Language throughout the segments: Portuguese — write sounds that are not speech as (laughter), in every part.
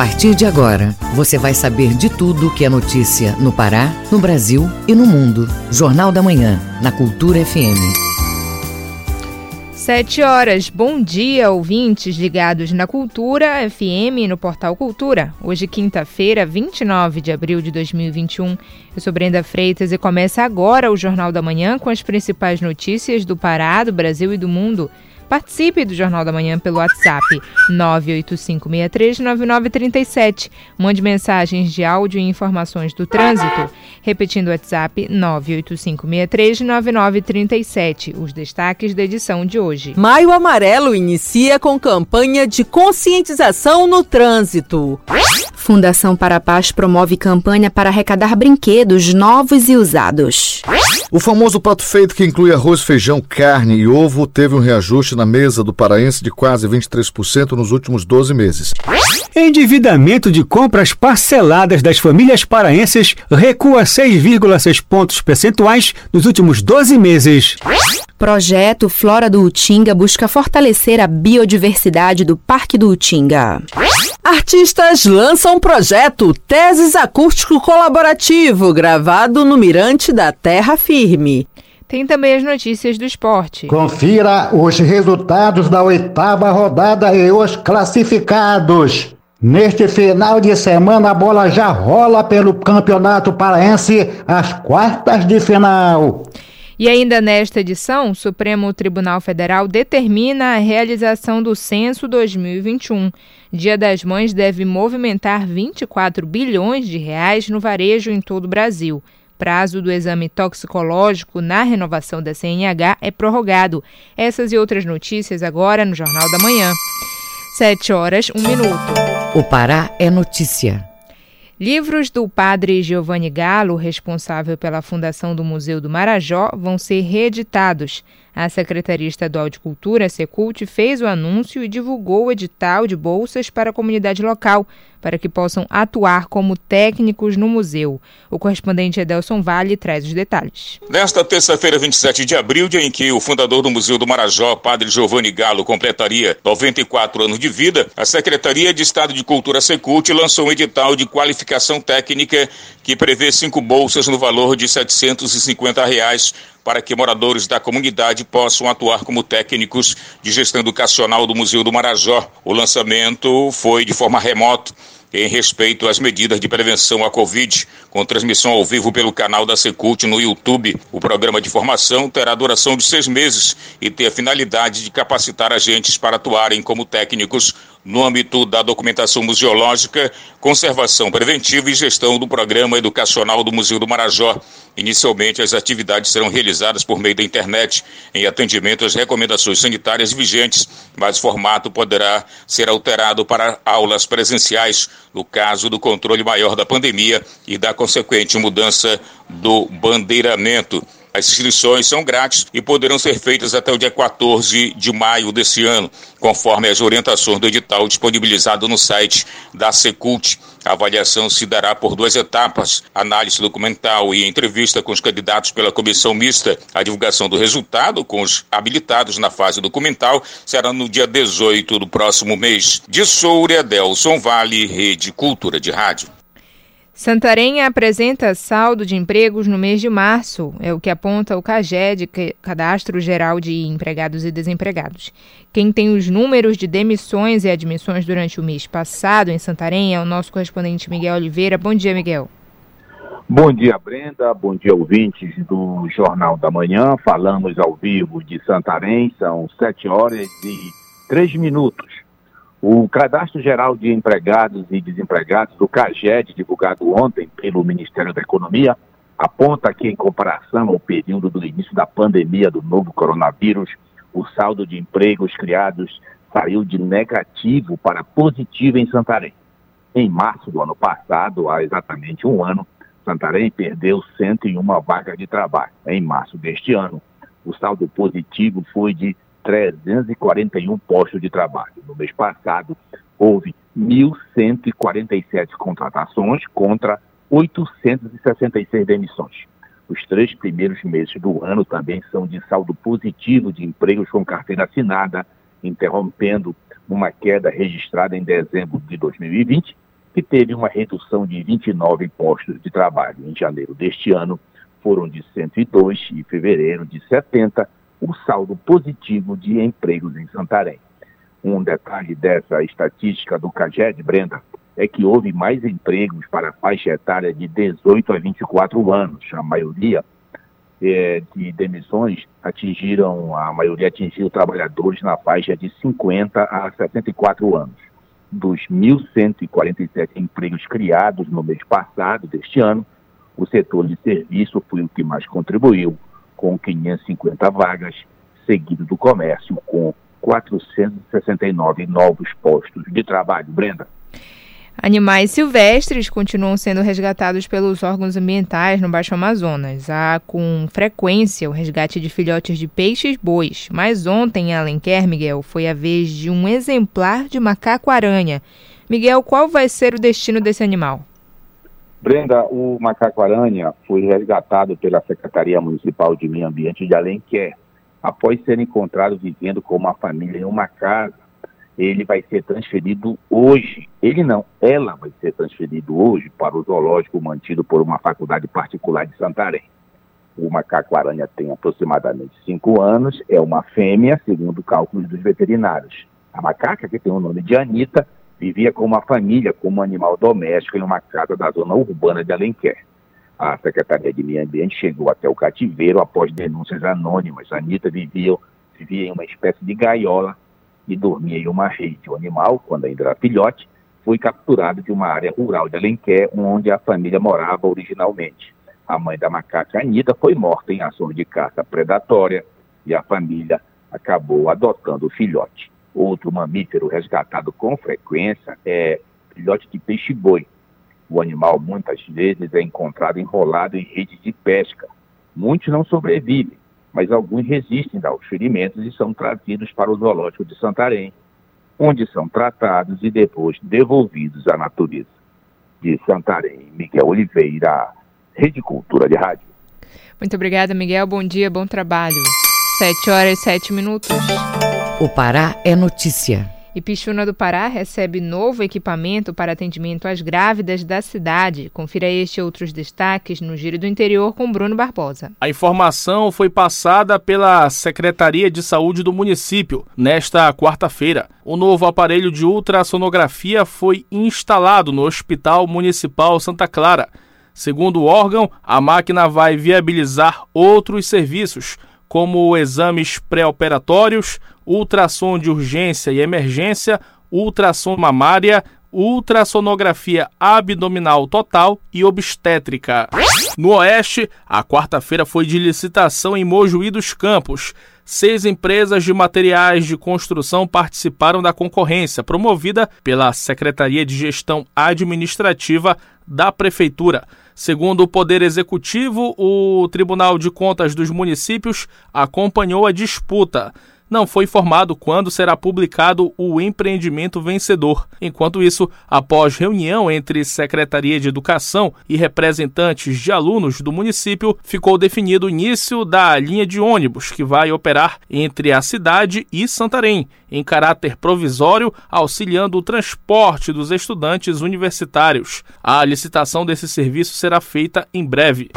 partir de agora, você vai saber de tudo que é notícia no Pará, no Brasil e no mundo. Jornal da Manhã, na Cultura FM. Sete horas. Bom dia, ouvintes ligados na Cultura FM e no Portal Cultura. Hoje, quinta-feira, 29 de abril de 2021. Eu sou Brenda Freitas e começa agora o Jornal da Manhã com as principais notícias do Pará, do Brasil e do mundo. Participe do Jornal da Manhã pelo WhatsApp 985639937. Mande mensagens de áudio e informações do trânsito. Repetindo o WhatsApp 985639937. Os destaques da edição de hoje. Maio Amarelo inicia com campanha de conscientização no trânsito. Fundação para a Paz promove campanha para arrecadar brinquedos novos e usados. O famoso prato feito que inclui arroz, feijão, carne e ovo teve um reajuste na mesa do paraense de quase 23% nos últimos 12 meses. Endividamento de compras parceladas das famílias paraenses recua 6,6 pontos percentuais nos últimos 12 meses. Projeto Flora do Utinga busca fortalecer a biodiversidade do Parque do Utinga. Artistas lançam projeto Teses Acústico Colaborativo, gravado no Mirante da Terra Firme. Tem também as notícias do esporte. Confira os resultados da oitava rodada e os classificados. Neste final de semana, a bola já rola pelo Campeonato Paraense, as quartas de final. E ainda nesta edição, o Supremo Tribunal Federal determina a realização do Censo 2021. Dia das Mães deve movimentar 24 bilhões de reais no varejo em todo o Brasil. Prazo do exame toxicológico na renovação da CNH é prorrogado. Essas e outras notícias agora no Jornal da Manhã. 7 horas, 1 minuto. O Pará é notícia. Livros do padre Giovanni Galo, responsável pela fundação do Museu do Marajó, vão ser reeditados. A Secretaria Estadual de Cultura, Secult, fez o anúncio e divulgou o edital de bolsas para a comunidade local, para que possam atuar como técnicos no museu. O correspondente Edelson Vale traz os detalhes. Nesta terça-feira, 27 de abril, dia em que o fundador do Museu do Marajó, padre Giovanni Galo, completaria 94 anos de vida, a Secretaria de Estado de Cultura Secult lançou um edital de qualificação técnica que prevê cinco bolsas no valor de 750 reais para que moradores da comunidade possam atuar como técnicos de gestão educacional do Museu do Marajó. O lançamento foi de forma remota em respeito às medidas de prevenção à Covid, com transmissão ao vivo pelo canal da Secult no YouTube. O programa de formação terá duração de seis meses e tem a finalidade de capacitar agentes para atuarem como técnicos no âmbito da documentação museológica, conservação preventiva e gestão do programa educacional do Museu do Marajó. Inicialmente, as atividades serão realizadas por meio da internet, em atendimento às recomendações sanitárias vigentes, mas o formato poderá ser alterado para aulas presenciais, no caso do controle maior da pandemia e da consequente mudança do bandeiramento. As inscrições são grátis e poderão ser feitas até o dia 14 de maio desse ano, conforme as orientações do edital disponibilizado no site da Secult. A avaliação se dará por duas etapas: análise documental e entrevista com os candidatos pela comissão mista. A divulgação do resultado com os habilitados na fase documental será no dia 18 do próximo mês. De Soura, Delson Vale, Rede Cultura de Rádio. Santarém apresenta saldo de empregos no mês de março, é o que aponta o CAGED, Cadastro Geral de Empregados e Desempregados. Quem tem os números de demissões e admissões durante o mês passado em Santarém é o nosso correspondente Miguel Oliveira. Bom dia, Miguel. Bom dia, Brenda. Bom dia, ouvintes do Jornal da Manhã. Falamos ao vivo de Santarém, são sete horas e três minutos. O Cadastro Geral de Empregados e Desempregados do CAGED, divulgado ontem pelo Ministério da Economia, aponta que, em comparação ao período do início da pandemia do novo coronavírus, o saldo de empregos criados saiu de negativo para positivo em Santarém. Em março do ano passado, há exatamente um ano, Santarém perdeu 101 vagas de trabalho. Em março deste ano, o saldo positivo foi de 341 postos de trabalho. No mês passado, houve 1.147 contratações contra 866 demissões. Os três primeiros meses do ano também são de saldo positivo de empregos com carteira assinada, interrompendo uma queda registrada em dezembro de 2020 que teve uma redução de 29 postos de trabalho. Em janeiro deste ano, foram de 102 e em fevereiro de 70 o saldo positivo de empregos em Santarém. Um detalhe dessa estatística do CAGED, Brenda, é que houve mais empregos para a faixa etária de 18 a 24 anos. A maioria é, de demissões atingiram, a maioria atingiu trabalhadores na faixa de 50 a 64 anos. Dos 1.147 empregos criados no mês passado deste ano, o setor de serviço foi o que mais contribuiu, com 550 vagas, seguido do comércio, com 469 novos postos de trabalho. Brenda. Animais silvestres continuam sendo resgatados pelos órgãos ambientais no Baixo Amazonas. Há com frequência o resgate de filhotes de peixes bois, mas ontem em Alenquer, Miguel, foi a vez de um exemplar de macaco-aranha. Miguel, qual vai ser o destino desse animal? Brenda, o macaco-aranha foi resgatado pela Secretaria Municipal de Meio Ambiente de Alenquer, após ser encontrado vivendo com uma família em uma casa ele vai ser transferido hoje. Ele não, ela vai ser transferido hoje para o zoológico mantido por uma faculdade particular de Santarém. O macaco-aranha tem aproximadamente cinco anos, é uma fêmea, segundo cálculos dos veterinários. A macaca, que tem o nome de Anita, vivia com uma família como animal doméstico em uma casa da zona urbana de Alenquer. A Secretaria de Meio Ambiente chegou até o cativeiro após denúncias anônimas. A Anitta vivia, vivia em uma espécie de gaiola e dormia em uma rede. O animal, quando ainda era filhote, foi capturado de uma área rural de Alenquer, onde a família morava originalmente. A mãe da macaca Anita foi morta em ações de caça predatória e a família acabou adotando o filhote. Outro mamífero resgatado com frequência é filhote de peixe-boi. O animal muitas vezes é encontrado enrolado em redes de pesca. Muitos não sobrevivem, mas alguns resistem aos ferimentos e são trazidos para o zoológico de Santarém, onde são tratados e depois devolvidos à natureza. De Santarém, Miguel Oliveira, Rede Cultura de Rádio. Muito obrigada, Miguel. Bom dia, bom trabalho. Sete horas e sete minutos. O Pará é notícia. E Pichuna do Pará recebe novo equipamento para atendimento às grávidas da cidade. Confira este e outros destaques no Giro do Interior com Bruno Barbosa. A informação foi passada pela Secretaria de Saúde do município nesta quarta-feira. O novo aparelho de ultrassonografia foi instalado no Hospital Municipal Santa Clara. Segundo o órgão, a máquina vai viabilizar outros serviços, como exames pré-operatórios, ultrassom de urgência e emergência, ultrassom mamária, ultrassonografia abdominal total e obstétrica. No Oeste, a quarta-feira foi de licitação em Mojuí dos Campos. Seis empresas de materiais de construção participaram da concorrência, promovida pela Secretaria de Gestão Administrativa da Prefeitura. Segundo o Poder Executivo, o Tribunal de Contas dos Municípios acompanhou a disputa não foi informado quando será publicado o empreendimento vencedor. Enquanto isso, após reunião entre Secretaria de Educação e representantes de alunos do município, ficou definido o início da linha de ônibus que vai operar entre a cidade e Santarém, em caráter provisório, auxiliando o transporte dos estudantes universitários. A licitação desse serviço será feita em breve.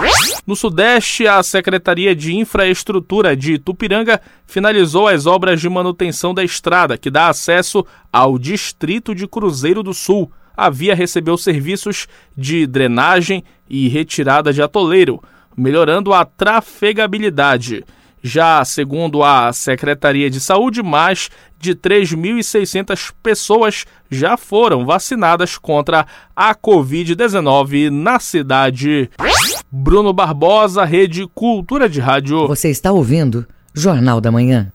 No Sudeste, a Secretaria de Infraestrutura de Tupiranga finalizou as obras de manutenção da estrada que dá acesso ao distrito de Cruzeiro do Sul. A via recebeu serviços de drenagem e retirada de atoleiro, melhorando a trafegabilidade. Já segundo a Secretaria de Saúde, mais de 3.600 pessoas já foram vacinadas contra a Covid-19 na cidade. Bruno Barbosa, Rede Cultura de Rádio. Você está ouvindo Jornal da Manhã.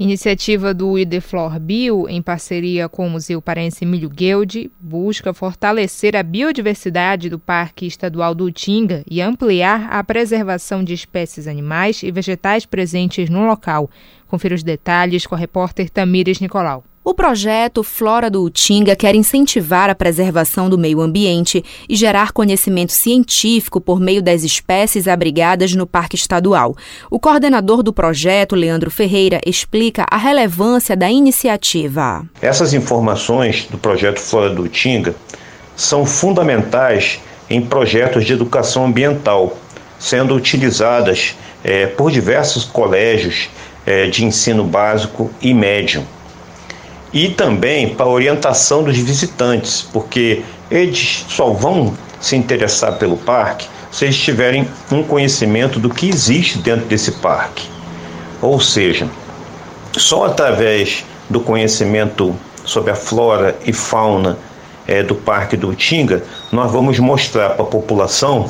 Iniciativa do Ideflor Bio, em parceria com o Museu Parense Emílio Guilde, busca fortalecer a biodiversidade do Parque Estadual do Utinga e ampliar a preservação de espécies animais e vegetais presentes no local. Confira os detalhes com a repórter Tamires Nicolau. O projeto Flora do Utinga quer incentivar a preservação do meio ambiente e gerar conhecimento científico por meio das espécies abrigadas no Parque Estadual. O coordenador do projeto, Leandro Ferreira, explica a relevância da iniciativa. Essas informações do projeto Flora do Utinga são fundamentais em projetos de educação ambiental, sendo utilizadas é, por diversos colégios é, de ensino básico e médio. E também para orientação dos visitantes, porque eles só vão se interessar pelo parque se eles tiverem um conhecimento do que existe dentro desse parque. Ou seja, só através do conhecimento sobre a flora e fauna é, do Parque do Utinga, nós vamos mostrar para a população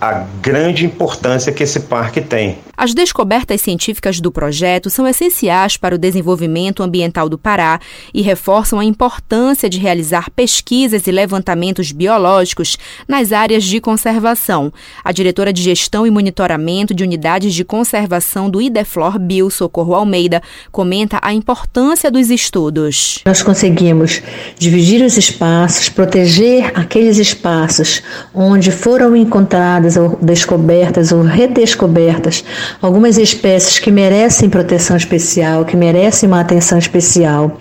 a grande importância que esse parque tem. As descobertas científicas do projeto são essenciais para o desenvolvimento ambiental do Pará e reforçam a importância de realizar pesquisas e levantamentos biológicos nas áreas de conservação. A diretora de Gestão e Monitoramento de Unidades de Conservação do Ideflor Bio, Socorro Almeida, comenta a importância dos estudos. Nós conseguimos dividir os espaços, proteger aqueles espaços onde foram encontradas ou descobertas ou redescobertas algumas espécies que merecem proteção especial, que merecem uma atenção especial.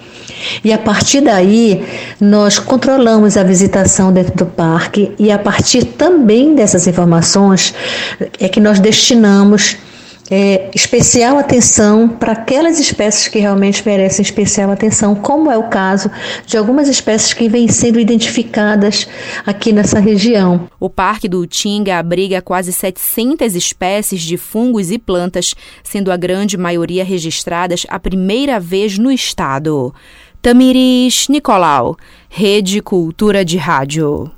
E a partir daí, nós controlamos a visitação dentro do parque e a partir também dessas informações é que nós destinamos é, especial atenção para aquelas espécies que realmente merecem especial atenção, como é o caso de algumas espécies que vêm sendo identificadas aqui nessa região. O Parque do Utinga abriga quase 700 espécies de fungos e plantas, sendo a grande maioria registradas a primeira vez no estado. Tamiris Nicolau, Rede Cultura de Rádio.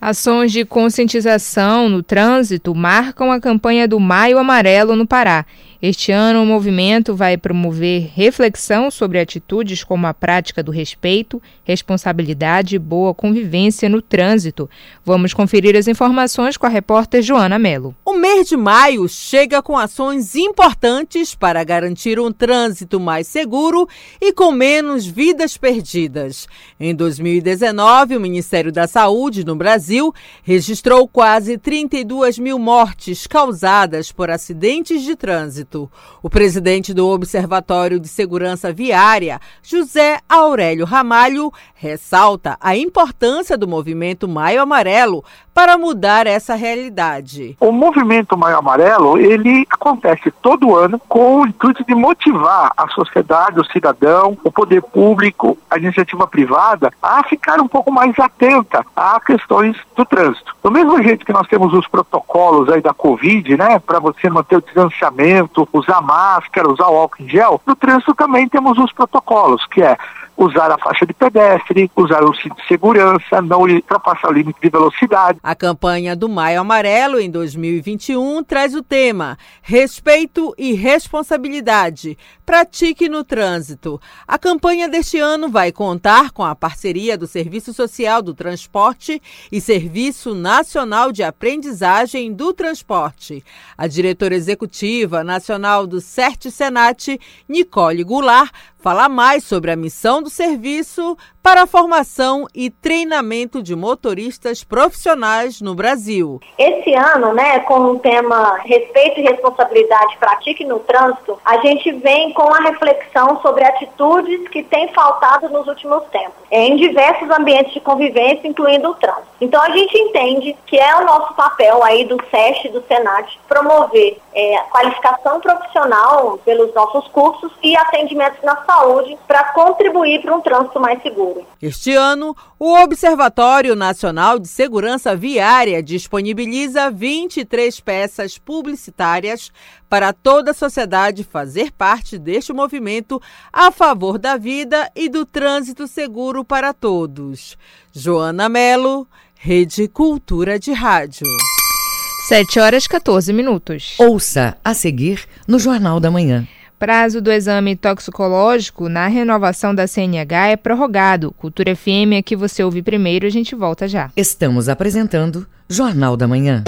Ações de conscientização no trânsito marcam a campanha do Maio Amarelo no Pará este ano, o movimento vai promover reflexão sobre atitudes como a prática do respeito, responsabilidade e boa convivência no trânsito. Vamos conferir as informações com a repórter Joana Melo. O mês de maio chega com ações importantes para garantir um trânsito mais seguro e com menos vidas perdidas. Em 2019, o Ministério da Saúde no Brasil registrou quase 32 mil mortes causadas por acidentes de trânsito. O presidente do Observatório de Segurança Viária, José Aurélio Ramalho, ressalta a importância do movimento Maio Amarelo para mudar essa realidade. O movimento Maio Amarelo, ele acontece todo ano com o intuito de motivar a sociedade, o cidadão, o poder público, a iniciativa privada a ficar um pouco mais atenta a questões do trânsito. Do mesmo jeito que nós temos os protocolos aí da Covid, né, para você manter o distanciamento, usar máscara, usar o álcool em gel. No trânsito também temos os protocolos, que é usar a faixa de pedestre, usar o cinto de segurança, não ultrapassar o limite de velocidade. A campanha do Maio Amarelo em 2021 traz o tema Respeito e Responsabilidade. Pratique no trânsito. A campanha deste ano vai contar com a parceria do Serviço Social do Transporte e Serviço Nacional de Aprendizagem do Transporte. A diretora executiva nacional do CERT Senat, Nicole Goulart, fala mais sobre a missão do serviço para a formação e treinamento de motoristas profissionais no Brasil. Esse ano, né, com o tema Respeito e Responsabilidade Pratique no Trânsito, a gente vem com a reflexão sobre atitudes que têm faltado nos últimos tempos, em diversos ambientes de convivência, incluindo o trânsito. Então a gente entende que é o nosso papel aí do SESC, do Senat, promover é, qualificação profissional pelos nossos cursos e atendimentos na saúde para contribuir para um trânsito mais seguro. Este ano, o Observatório Nacional de Segurança Viária disponibiliza 23 peças publicitárias para toda a sociedade fazer parte deste movimento a favor da vida e do trânsito seguro para todos. Joana Melo, Rede Cultura de Rádio. 7 horas 14 minutos. Ouça a seguir no Jornal da Manhã. Prazo do exame toxicológico na renovação da CNH é prorrogado. Cultura FM é que você ouve primeiro, a gente volta já. Estamos apresentando Jornal da Manhã.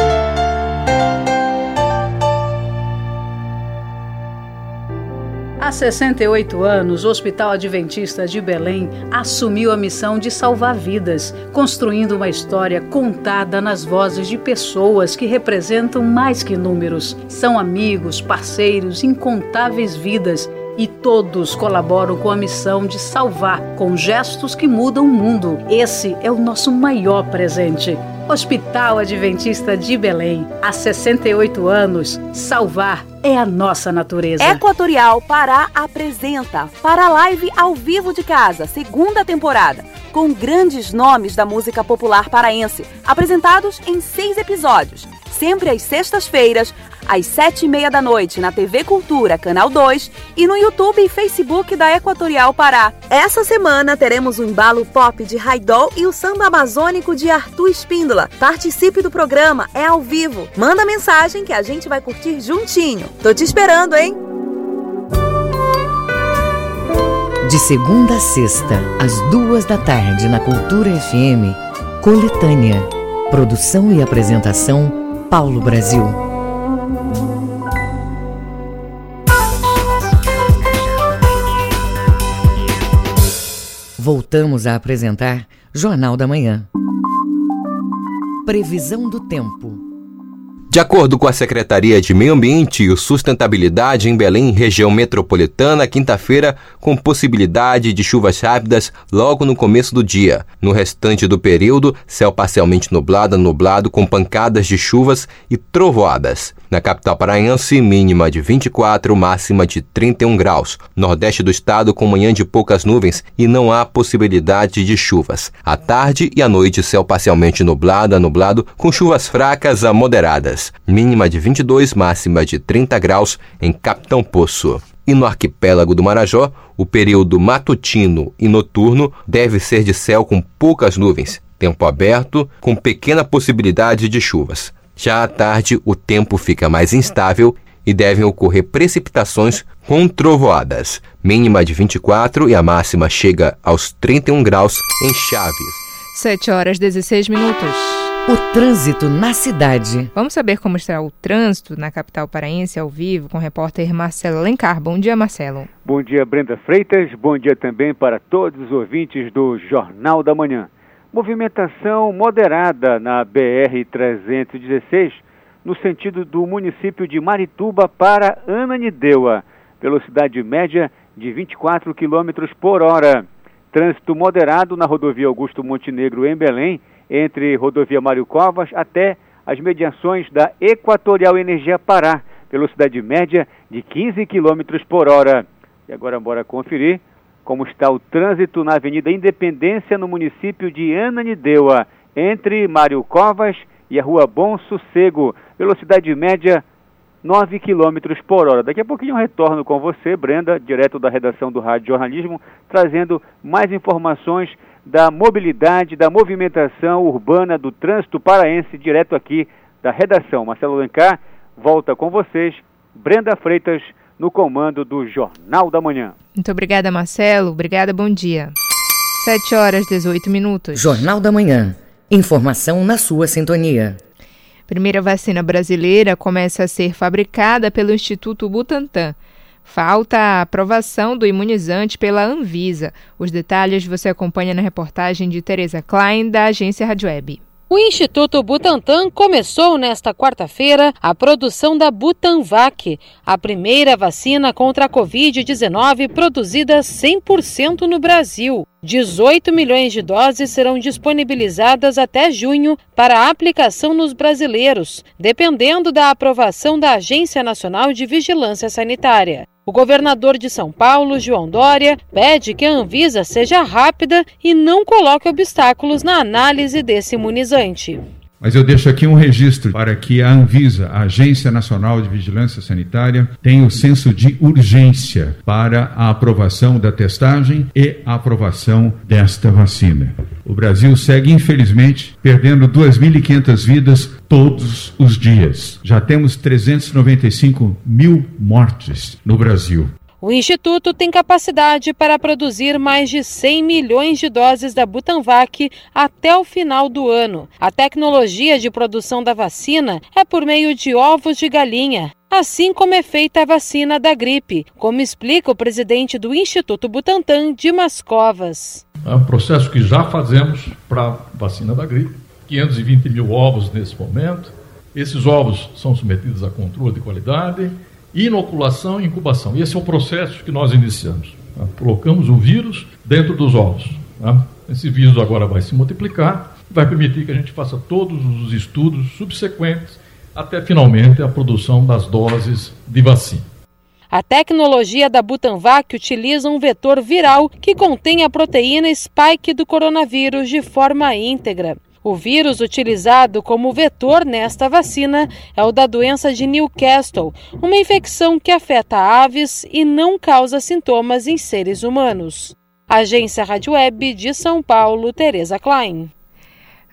Há 68 anos, o Hospital Adventista de Belém assumiu a missão de salvar vidas, construindo uma história contada nas vozes de pessoas que representam mais que números. São amigos, parceiros, incontáveis vidas E todos colaboram com a missão de salvar com gestos que mudam o mundo. Esse é o nosso maior presente. Hospital Adventista de Belém. Há 68 anos, salvar é a nossa natureza. Equatorial Pará apresenta Para Live ao vivo de casa, segunda temporada, com grandes nomes da música popular paraense, apresentados em seis episódios sempre às sextas-feiras, às sete e meia da noite, na TV Cultura, Canal 2 e no YouTube e Facebook da Equatorial Pará. Essa semana teremos o embalo pop de Raidol e o samba amazônico de Arthur Espíndola. Participe do programa, é ao vivo. Manda mensagem que a gente vai curtir juntinho. Tô te esperando, hein? De segunda a sexta, às duas da tarde, na Cultura FM, Coletânea. Produção e apresentação Paulo Brasil. Voltamos a apresentar Jornal da Manhã. Previsão do tempo. De acordo com a Secretaria de Meio Ambiente e Sustentabilidade em Belém, região metropolitana, quinta-feira, com possibilidade de chuvas rápidas logo no começo do dia. No restante do período, céu parcialmente nublado, nublado, com pancadas de chuvas e trovoadas. Na capital paraense, mínima de 24, máxima de 31 graus. Nordeste do estado, com manhã de poucas nuvens e não há possibilidade de chuvas. À tarde e à noite, céu parcialmente nublado, nublado, com chuvas fracas a moderadas mínima de 22, máxima de 30 graus em Capitão Poço. E no arquipélago do Marajó, o período matutino e noturno deve ser de céu com poucas nuvens, tempo aberto, com pequena possibilidade de chuvas. Já à tarde, o tempo fica mais instável e devem ocorrer precipitações com trovoadas, mínima de 24 e a máxima chega aos 31 graus em Chaves. 7 horas 16 minutos. O trânsito na cidade. Vamos saber como está o trânsito na capital paraense ao vivo com o repórter Marcelo Alencar. Bom dia, Marcelo. Bom dia, Brenda Freitas. Bom dia também para todos os ouvintes do Jornal da Manhã. Movimentação moderada na BR-316 no sentido do município de Marituba para Ananindeua, velocidade média de 24 km por hora. Trânsito moderado na rodovia Augusto Montenegro em Belém entre rodovia Mário Covas até as mediações da Equatorial Energia Pará, velocidade média de 15 km por hora. E agora bora conferir como está o trânsito na Avenida Independência no município de Ananindeua, entre Mário Covas e a Rua Bom Sossego, velocidade média 9 km por hora. Daqui a pouquinho eu retorno com você, Brenda, direto da redação do Rádio Jornalismo, trazendo mais informações da mobilidade, da movimentação urbana do trânsito paraense, direto aqui da redação. Marcelo Lencar volta com vocês, Brenda Freitas, no comando do Jornal da Manhã. Muito obrigada, Marcelo. Obrigada, bom dia. 7 horas 18 minutos. Jornal da Manhã. Informação na sua sintonia. Primeira vacina brasileira começa a ser fabricada pelo Instituto Butantan. Falta a aprovação do imunizante pela Anvisa. Os detalhes você acompanha na reportagem de Tereza Klein, da agência Rádio Web. O Instituto Butantan começou nesta quarta-feira a produção da Butanvac, a primeira vacina contra a Covid-19 produzida 100% no Brasil. 18 milhões de doses serão disponibilizadas até junho para aplicação nos brasileiros, dependendo da aprovação da Agência Nacional de Vigilância Sanitária. O governador de São Paulo, João Dória, pede que a Anvisa seja rápida e não coloque obstáculos na análise desse imunizante. Mas eu deixo aqui um registro para que a Anvisa, a Agência Nacional de Vigilância Sanitária, tenha o senso de urgência para a aprovação da testagem e a aprovação desta vacina. O Brasil segue, infelizmente, perdendo 2.500 vidas todos os dias. Já temos 395 mil mortes no Brasil. O Instituto tem capacidade para produzir mais de 100 milhões de doses da Butanvac até o final do ano. A tecnologia de produção da vacina é por meio de ovos de galinha, assim como é feita a vacina da gripe, como explica o presidente do Instituto Butantan, Dimas Covas. É um processo que já fazemos para a vacina da gripe, 520 mil ovos nesse momento. Esses ovos são submetidos a controle de qualidade inoculação e incubação. Esse é o processo que nós iniciamos. Tá? Colocamos o vírus dentro dos ovos. Tá? Esse vírus agora vai se multiplicar, vai permitir que a gente faça todos os estudos subsequentes até finalmente a produção das doses de vacina. A tecnologia da Butanvac utiliza um vetor viral que contém a proteína spike do coronavírus de forma íntegra. O vírus utilizado como vetor nesta vacina é o da doença de Newcastle, uma infecção que afeta aves e não causa sintomas em seres humanos. Agência Rádio Web de São Paulo, Tereza Klein.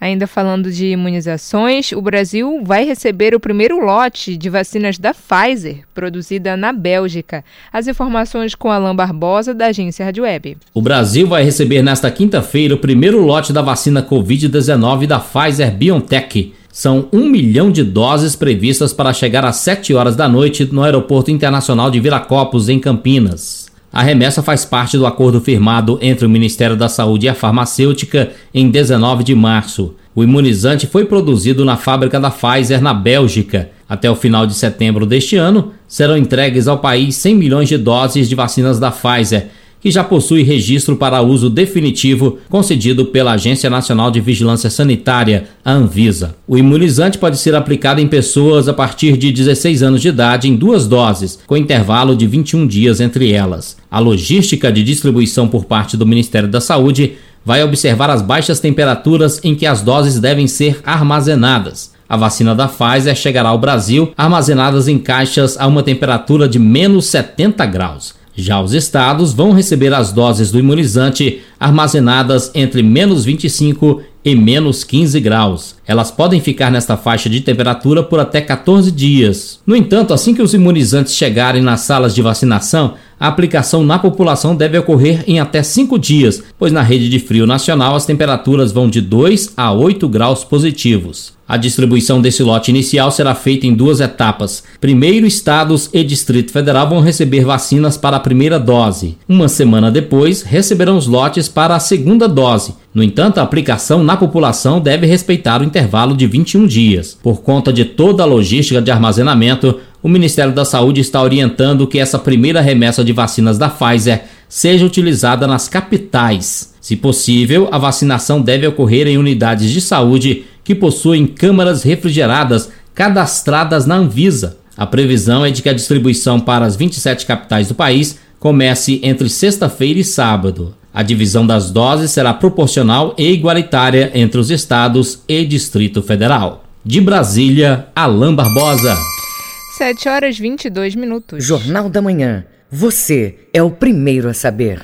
Ainda falando de imunizações, o Brasil vai receber o primeiro lote de vacinas da Pfizer, produzida na Bélgica. As informações com Alain Barbosa, da agência Rádio Web. O Brasil vai receber nesta quinta-feira o primeiro lote da vacina Covid-19 da Pfizer BioNTech. São um milhão de doses previstas para chegar às 7 horas da noite no Aeroporto Internacional de Viracopos, em Campinas. A remessa faz parte do acordo firmado entre o Ministério da Saúde e a farmacêutica em 19 de março. O imunizante foi produzido na fábrica da Pfizer na Bélgica. Até o final de setembro deste ano, serão entregues ao país 100 milhões de doses de vacinas da Pfizer, que já possui registro para uso definitivo concedido pela Agência Nacional de Vigilância Sanitária, a Anvisa. O imunizante pode ser aplicado em pessoas a partir de 16 anos de idade em duas doses, com intervalo de 21 dias entre elas. A logística de distribuição por parte do Ministério da Saúde vai observar as baixas temperaturas em que as doses devem ser armazenadas. A vacina da Pfizer chegará ao Brasil armazenadas em caixas a uma temperatura de menos 70 graus. Já os estados vão receber as doses do imunizante armazenadas entre menos 25 e menos 15 graus. Elas podem ficar nesta faixa de temperatura por até 14 dias. No entanto, assim que os imunizantes chegarem nas salas de vacinação, a aplicação na população deve ocorrer em até 5 dias, pois na rede de frio nacional as temperaturas vão de 2 a 8 graus positivos. A distribuição desse lote inicial será feita em duas etapas. Primeiro, estados e Distrito Federal vão receber vacinas para a primeira dose. Uma semana depois, receberão os lotes para a segunda dose. No entanto, a aplicação na população deve respeitar o intervalo de 21 dias. Por conta de toda a logística de armazenamento, o Ministério da Saúde está orientando que essa primeira remessa de vacinas da Pfizer seja utilizada nas capitais. Se possível, a vacinação deve ocorrer em unidades de saúde que possuem câmaras refrigeradas cadastradas na Anvisa. A previsão é de que a distribuição para as 27 capitais do país comece entre sexta-feira e sábado. A divisão das doses será proporcional e igualitária entre os estados e Distrito Federal. De Brasília, Alain Barbosa. 7 horas 22 minutos. Jornal da Manhã. Você é o primeiro a saber.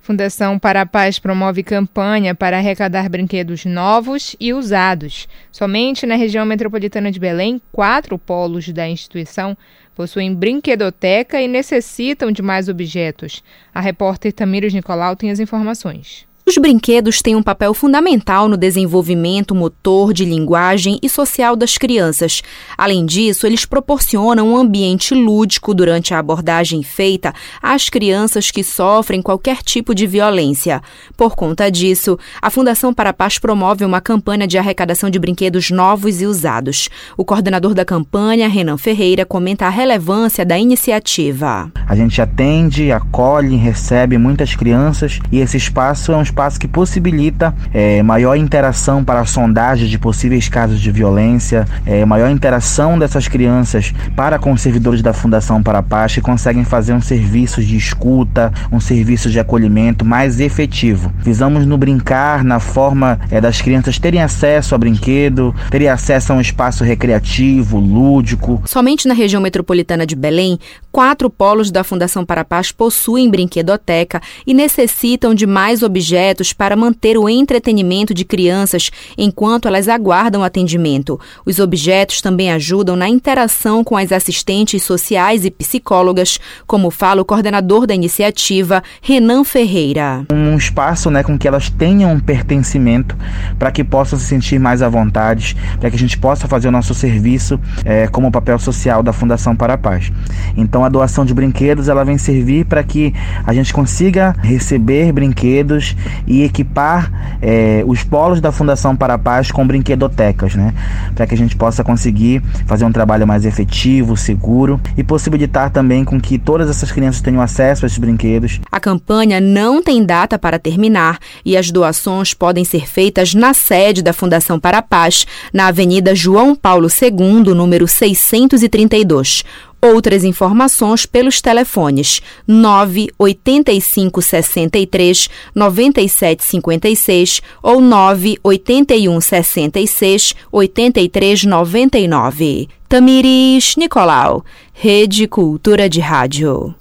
Fundação para a Paz promove campanha para arrecadar brinquedos novos e usados. Somente na região metropolitana de Belém, quatro polos da instituição possuem brinquedoteca e necessitam de mais objetos. A repórter Tamires Nicolau tem as informações. Os brinquedos têm um papel fundamental no desenvolvimento motor, de linguagem e social das crianças. Além disso, eles proporcionam um ambiente lúdico durante a abordagem feita às crianças que sofrem qualquer tipo de violência. Por conta disso, a Fundação para a Paz promove uma campanha de arrecadação de brinquedos novos e usados. O coordenador da campanha, Renan Ferreira, comenta a relevância da iniciativa. A gente atende, acolhe, recebe muitas crianças e esse espaço é um espaço que possibilita é, maior interação para a sondagem de possíveis casos de violência, é, maior interação dessas crianças para com os servidores da Fundação para a Paz que conseguem fazer um serviço de escuta, um serviço de acolhimento mais efetivo. Visamos no brincar, na forma é, das crianças terem acesso a brinquedo, terem acesso a um espaço recreativo, lúdico. Somente na região metropolitana de Belém, quatro polos da Fundação para a Paz possuem brinquedoteca e necessitam de mais objetos projetos para manter o entretenimento de crianças enquanto elas aguardam atendimento. Os objetos também ajudam na interação com as assistentes sociais e psicólogas, como fala o coordenador da iniciativa, Renan Ferreira. Um espaço né, com que elas tenham um pertencimento para que possam se sentir mais à vontade, para que a gente possa fazer o nosso serviço é, como papel social da Fundação para a Paz. Então a doação de brinquedos ela vem servir para que a gente consiga receber brinquedos e equipar é, os polos da Fundação para a Paz com brinquedotecas, né? Para que a gente possa conseguir fazer um trabalho mais efetivo, seguro e possibilitar também com que todas essas crianças tenham acesso a esses brinquedos. A campanha não tem data para terminar e as doações podem ser feitas na sede da Fundação para a Paz, na Avenida João Paulo II, número 632. Outras informações pelos telefones 985 63 97 56 ou 981 66 83 99. Tamiris Nicolau, Rede Cultura de Rádio.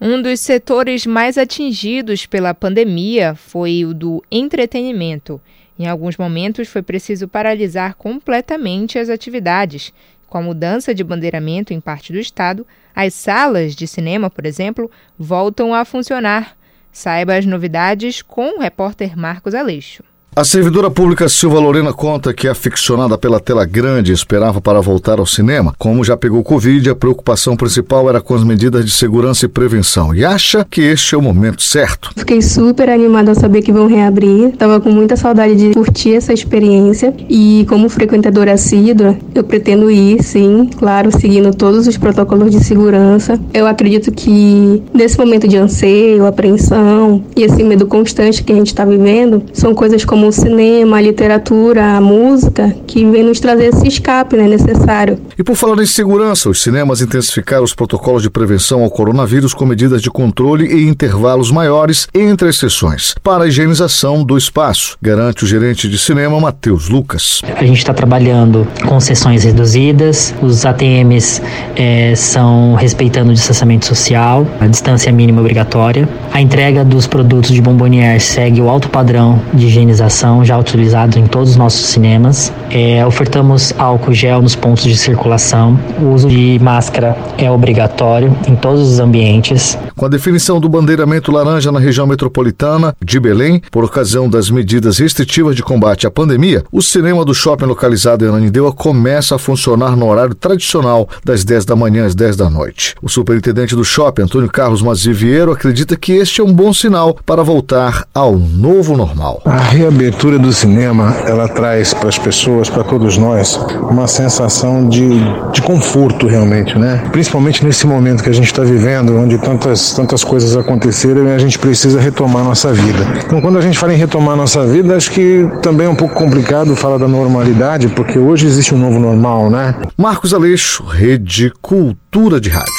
Um dos setores mais atingidos pela pandemia foi o do entretenimento. Em alguns momentos foi preciso paralisar completamente as atividades. Com a mudança de bandeiramento em parte do estado, as salas de cinema, por exemplo, voltam a funcionar. Saiba as novidades com o repórter Marcos Aleixo. A servidora pública Silva Lorena conta que, aficionada pela tela grande, esperava para voltar ao cinema. Como já pegou Covid, a preocupação principal era com as medidas de segurança e prevenção e acha que este é o momento certo. Fiquei super animada ao saber que vão reabrir. Tava com muita saudade de curtir essa experiência e, como frequentadora assídua, eu pretendo ir, sim, claro, seguindo todos os protocolos de segurança. Eu acredito que, nesse momento de anseio, apreensão e esse medo constante que a gente está vivendo, são coisas como o cinema, a literatura, a música, que vem nos trazer esse escape né, necessário. E por falar em segurança, os cinemas intensificaram os protocolos de prevenção ao coronavírus com medidas de controle e intervalos maiores entre as sessões, para a higienização do espaço, garante o gerente de cinema Matheus Lucas. A gente está trabalhando com sessões reduzidas, os ATMs é, são respeitando o distanciamento social, a distância mínima obrigatória. A entrega dos produtos de bombonier segue o alto padrão de higienização já utilizado em todos os nossos cinemas. É, ofertamos álcool gel nos pontos de circulação. O uso de máscara é obrigatório em todos os ambientes. Com a definição do bandeiramento laranja na região metropolitana de Belém, por ocasião das medidas restritivas de combate à pandemia, o cinema do shopping localizado em Ananindeua começa a funcionar no horário tradicional, das 10 da manhã às 10 da noite. O superintendente do shopping, Antônio Carlos Mazivieiro, acredita que este é um bom sinal para voltar ao novo normal. A abertura do cinema, ela traz para as pessoas, para todos nós, uma sensação de, de conforto realmente, né? Principalmente nesse momento que a gente está vivendo, onde tantas, tantas coisas aconteceram e a gente precisa retomar nossa vida. Então, quando a gente fala em retomar nossa vida, acho que também é um pouco complicado falar da normalidade, porque hoje existe um novo normal, né? Marcos Aleixo, Rede Cultura de Rádio.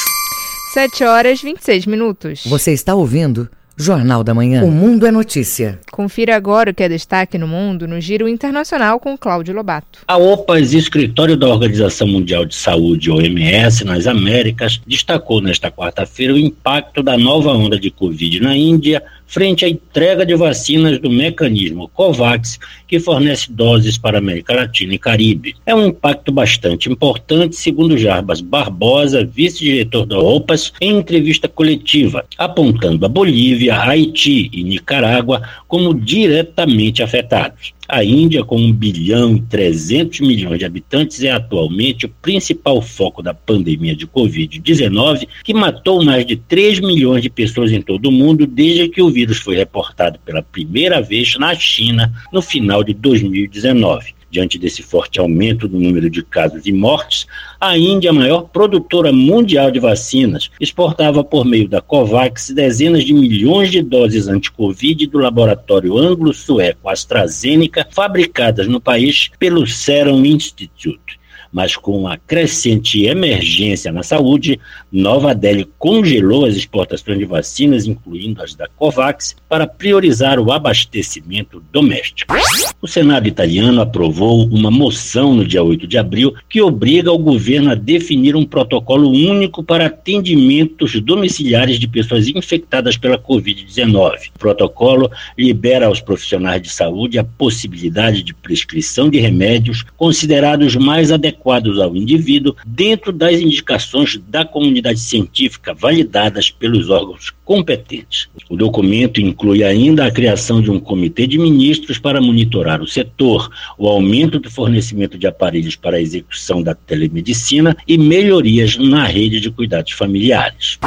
7 horas 26 minutos. Você está ouvindo? Jornal da Manhã. O Mundo é Notícia. Confira agora o que é destaque no mundo no Giro Internacional com Cláudio Lobato. A OPAS, escritório da Organização Mundial de Saúde, OMS, nas Américas, destacou nesta quarta-feira o impacto da nova onda de Covid na Índia frente à entrega de vacinas do mecanismo COVAX, que fornece doses para a América Latina e Caribe. É um impacto bastante importante, segundo Jarbas Barbosa, vice-diretor da OPAS, em entrevista coletiva, apontando a Bolívia, Haiti e Nicarágua como diretamente afetados. A Índia, com 1 bilhão e 300 milhões de habitantes, é atualmente o principal foco da pandemia de Covid-19, que matou mais de 3 milhões de pessoas em todo o mundo desde que o vírus foi reportado pela primeira vez na China no final de 2019. Diante desse forte aumento do número de casos e mortes, a Índia, a maior produtora mundial de vacinas, exportava por meio da COVAX dezenas de milhões de doses anti-Covid do laboratório anglo-sueco AstraZeneca, fabricadas no país pelo Serum Institute. Mas com a crescente emergência na saúde, Nova Delhi congelou as exportações de vacinas, incluindo as da COVAX, para priorizar o abastecimento doméstico. O Senado italiano aprovou uma moção no dia 8 de abril que obriga o governo a definir um protocolo único para atendimentos domiciliares de pessoas infectadas pela Covid-19. O protocolo libera aos profissionais de saúde a possibilidade de prescrição de remédios considerados mais adequados ao indivíduo dentro das indicações da comunidade científica validadas pelos órgãos competentes. O documento inclui ainda a criação de um comitê de ministros para monitorar o setor, o aumento do fornecimento de aparelhos para a execução da telemedicina e melhorias na rede de cuidados familiares.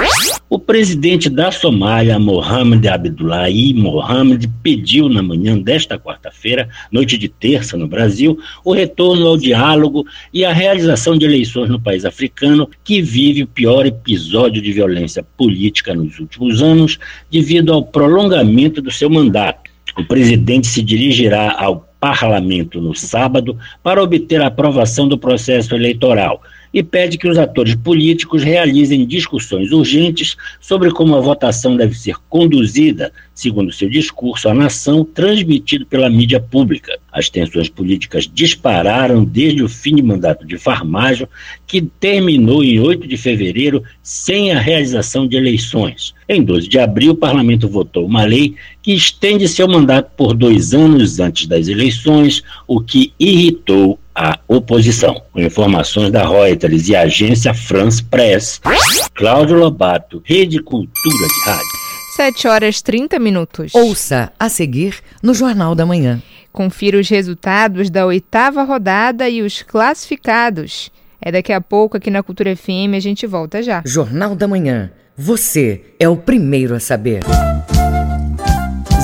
O presidente da Somália, Mohamed Abdullahi Mohamed, pediu na manhã desta quarta-feira, noite de terça no Brasil, o retorno ao diálogo e a realização de eleições no país africano que vive o pior episódio de violência política nos últimos anos devido ao prolongamento do seu mandato. O presidente se dirigirá ao parlamento no sábado para obter a aprovação do processo eleitoral e pede que os atores políticos realizem discussões urgentes sobre como a votação deve ser conduzida, segundo seu discurso à nação, transmitido pela mídia pública. As tensões políticas dispararam desde o fim de mandato de Farmajo, que terminou em 8 de fevereiro sem a realização de eleições. Em 12 de abril, o parlamento votou uma lei que estende seu mandato por dois anos antes das eleições, o que irritou a oposição. Com informações da Reuters e a agência France Press, Cláudio Lobato, Rede Cultura de Rádio. 7 horas 30 minutos. Ouça a seguir no Jornal da Manhã. Confira os resultados da oitava rodada e os classificados. É daqui a pouco aqui na Cultura FM, a gente volta já. Jornal da Manhã. Você é o primeiro a saber.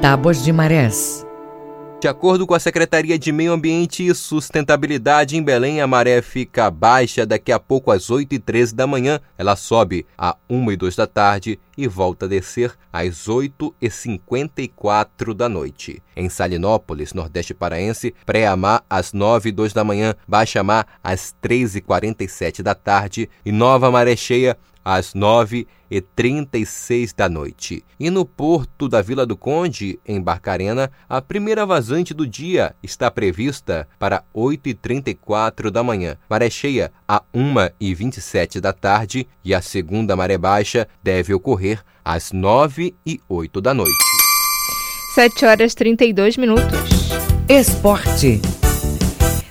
Tábuas de Marés. De acordo com a Secretaria de Meio Ambiente e Sustentabilidade em Belém, a maré fica baixa daqui a pouco às 8h13 da manhã. Ela sobe a 1 e 2 da tarde e volta a descer às 8h54 da noite. Em Salinópolis, Nordeste Paraense, pré-amar às 9 e 2 da manhã, baixa-mar às 3h47 da tarde e nova maré cheia às 9 e 36 da noite. E no porto da Vila do Conde, em Barcarena, a primeira vazante do dia está prevista para 8 e 34 da manhã. Maré cheia a 1 e 27 da tarde e a segunda maré baixa deve ocorrer às 9 e 8 da noite. 7 horas 32 minutos. Esporte.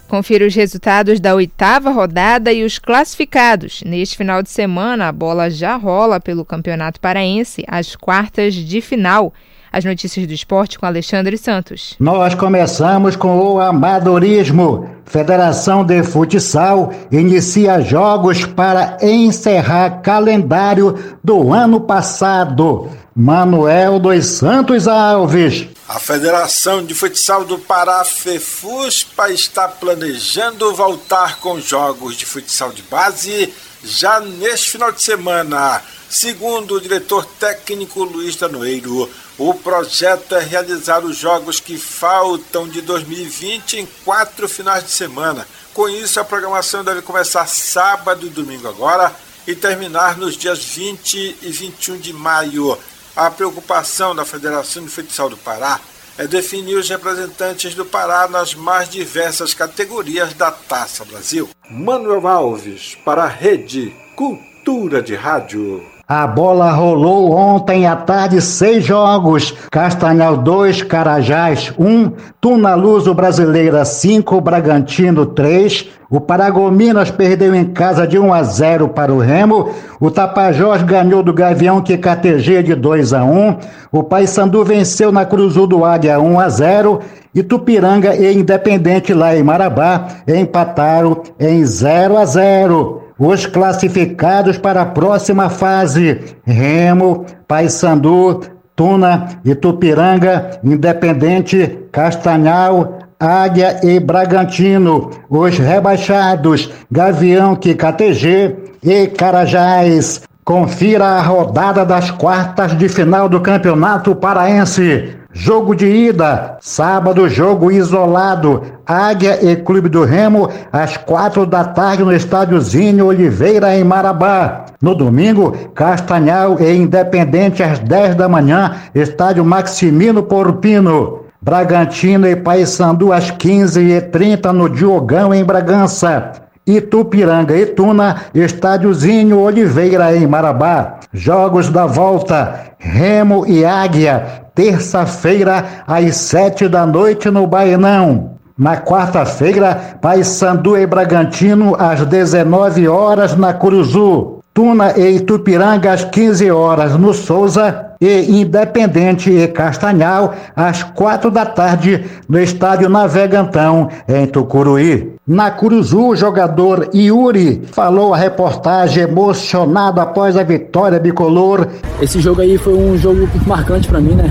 Confira os resultados da oitava rodada e os classificados. Neste final de semana, a bola já rola pelo Campeonato Paraense, as quartas de final. As notícias do esporte com Alexandre Santos. Nós começamos com o amadorismo. Federação de Futsal inicia jogos para encerrar calendário do ano passado. Manuel dos Santos Alves. A Federação de Futsal do Pará, FEFUSPA, está planejando voltar com jogos de futsal de base já neste final de semana. Segundo o diretor técnico Luiz Danoeiro, o projeto é realizar os jogos que faltam de 2020 em quatro finais de semana. Com isso, a programação deve começar sábado e domingo agora e terminar nos dias 20 e 21 de maio. A preocupação da Federação de Futsal do Pará é definir os representantes do Pará nas mais diversas categorias da Taça Brasil. Manuel Alves, para a Rede Cultura de Rádio. A bola rolou ontem à tarde seis jogos. Castanhal 2, Carajás 1, um, Tuna Luso Brasileira 5, Bragantino 3. O Paragominas perdeu em casa de 1 a 0 para o Remo. O Tapajós ganhou do Gavião que KTG de 2 a 1. O Paysandu venceu na Cruzul do Águia 1 a 0. E Tupiranga e Independente lá em Marabá empataram em 0 a 0. Os classificados para a próxima fase: Remo, Paysandu, Tuna, Itupiranga, Independente, Castanhal, Águia e Bragantino. Os rebaixados: Gavião, KTG e Carajás. Confira a rodada das quartas de final do Campeonato Paraense. Jogo de ida, sábado, jogo isolado. Águia e Clube do Remo, às quatro da tarde no Estádiozinho Oliveira, em Marabá. No domingo, Castanhal e Independente, às dez da manhã, Estádio Maximino Porpino. Bragantino e Paysandu, às quinze e trinta no Diogão, em Bragança. Itupiranga e Tuna, Estádiozinho Oliveira em Marabá. Jogos da volta, Remo e Águia, terça-feira às sete da noite no Baenão. Na quarta-feira, Paysandu e Bragantino às 19 horas na Curuzu. Tuna e Itupiranga às 15 horas no Souza e Independente e Castanhal às 4 da tarde no Estádio Navegantão em Tucuruí. Na Curuzu, o jogador Yuri falou a reportagem emocionado após a vitória bicolor. Esse jogo aí foi um jogo marcante para mim, né?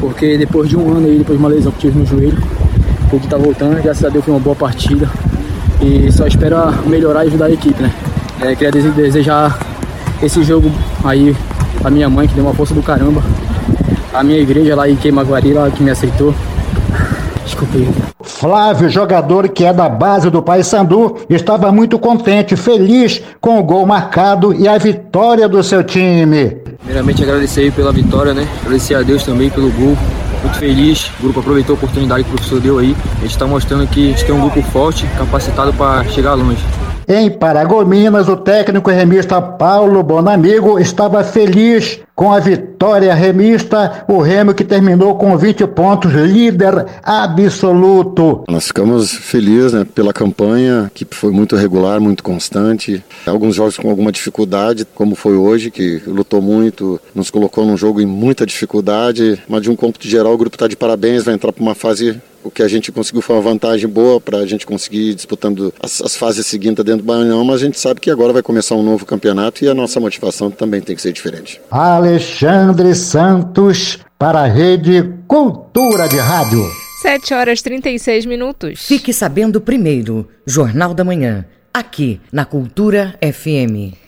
Porque depois de um ano aí, depois de uma lesão que tive no joelho, o que tá voltando, graças a Deus foi uma boa partida. E só espero melhorar e ajudar a equipe, né? É, queria desejar esse jogo aí a minha mãe, que deu uma força do caramba. A minha igreja lá em Queimaguari, lá que me aceitou. Desculpe. Flávio, jogador que é da base do Paysandu, estava muito contente, feliz com o gol marcado e a vitória do seu time. Primeiramente agradecer pela vitória, né? Agradecer a Deus também pelo gol. Muito feliz, o grupo aproveitou a oportunidade que o professor deu aí. A gente está mostrando que a gente tem um grupo forte, capacitado para chegar longe. Em Paragominas, o técnico remista Paulo Bonamigo estava feliz com a vitória remista, o Remo que terminou com 20 pontos, líder absoluto. Nós ficamos felizes né, pela campanha, que foi muito regular, muito constante. Alguns jogos com alguma dificuldade, como foi hoje, que lutou muito, nos colocou num jogo em muita dificuldade, mas de um cômputo geral o grupo está de parabéns, vai entrar para uma fase o que a gente conseguiu foi uma vantagem boa para a gente conseguir ir disputando as, as, fases seguintes dentro do Maranhão, mas a gente sabe que agora vai começar um novo campeonato e a nossa motivação também tem que ser diferente. Alexandre Santos para a Rede Cultura de Rádio. 7 horas 36 minutos. Fique sabendo primeiro, Jornal da Manhã, aqui na Cultura FM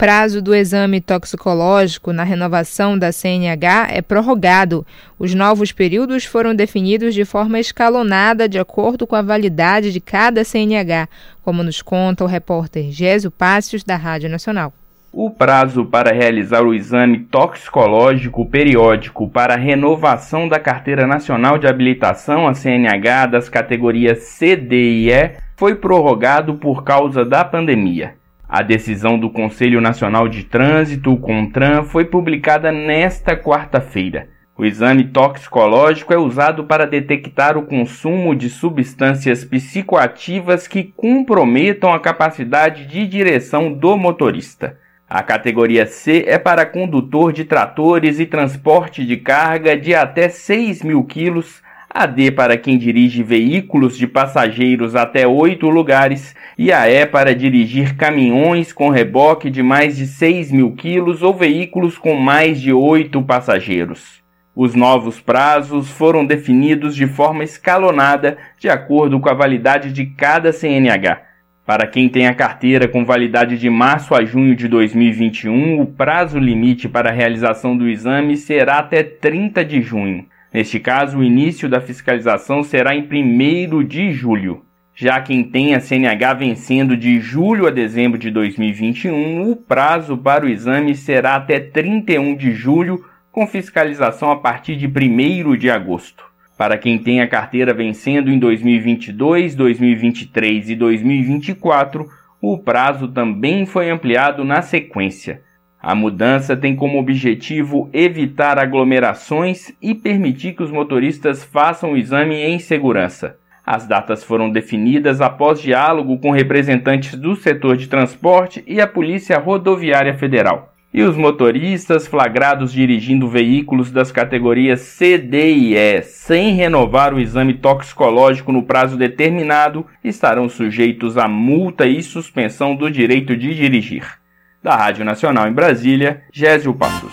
prazo do exame toxicológico na renovação da CNH é prorrogado. Os novos períodos foram definidos de forma escalonada de acordo com a validade de cada CNH, como nos conta o repórter Gésio Pácios, da Rádio Nacional. O prazo para realizar o exame toxicológico periódico para renovação da Carteira Nacional de Habilitação, a CNH, das categorias C, D e E, foi prorrogado por causa da pandemia. A decisão do Conselho Nacional de Trânsito, o CONTRAN, foi publicada nesta quarta-feira. O exame toxicológico é usado para detectar o consumo de substâncias psicoativas que comprometam a capacidade de direção do motorista. A categoria C é para condutor de tratores e transporte de carga de até 6 mil quilos a D para quem dirige veículos de passageiros até oito lugares e a E para dirigir caminhões com reboque de mais de 6 mil quilos ou veículos com mais de oito passageiros. Os novos prazos foram definidos de forma escalonada de acordo com a validade de cada CNH. Para quem tem a carteira com validade de março a junho de 2021, o prazo limite para a realização do exame será até 30 de junho. Neste caso, o início da fiscalização será em 1 de julho. Já quem tem a CNH vencendo de julho a dezembro de 2021, o prazo para o exame será até 31 de julho, com fiscalização a partir de 1 de agosto. Para quem tem a carteira vencendo em 2022, 2023 e 2024, o prazo também foi ampliado na sequência. A mudança tem como objetivo evitar aglomerações e permitir que os motoristas façam o exame em segurança. As datas foram definidas após diálogo com representantes do setor de transporte e a Polícia Rodoviária Federal. E os motoristas flagrados dirigindo veículos das categorias C, D e E sem renovar o exame toxicológico no prazo determinado estarão sujeitos a multa e suspensão do direito de dirigir. Da Rádio Nacional em Brasília, Gésio Passos.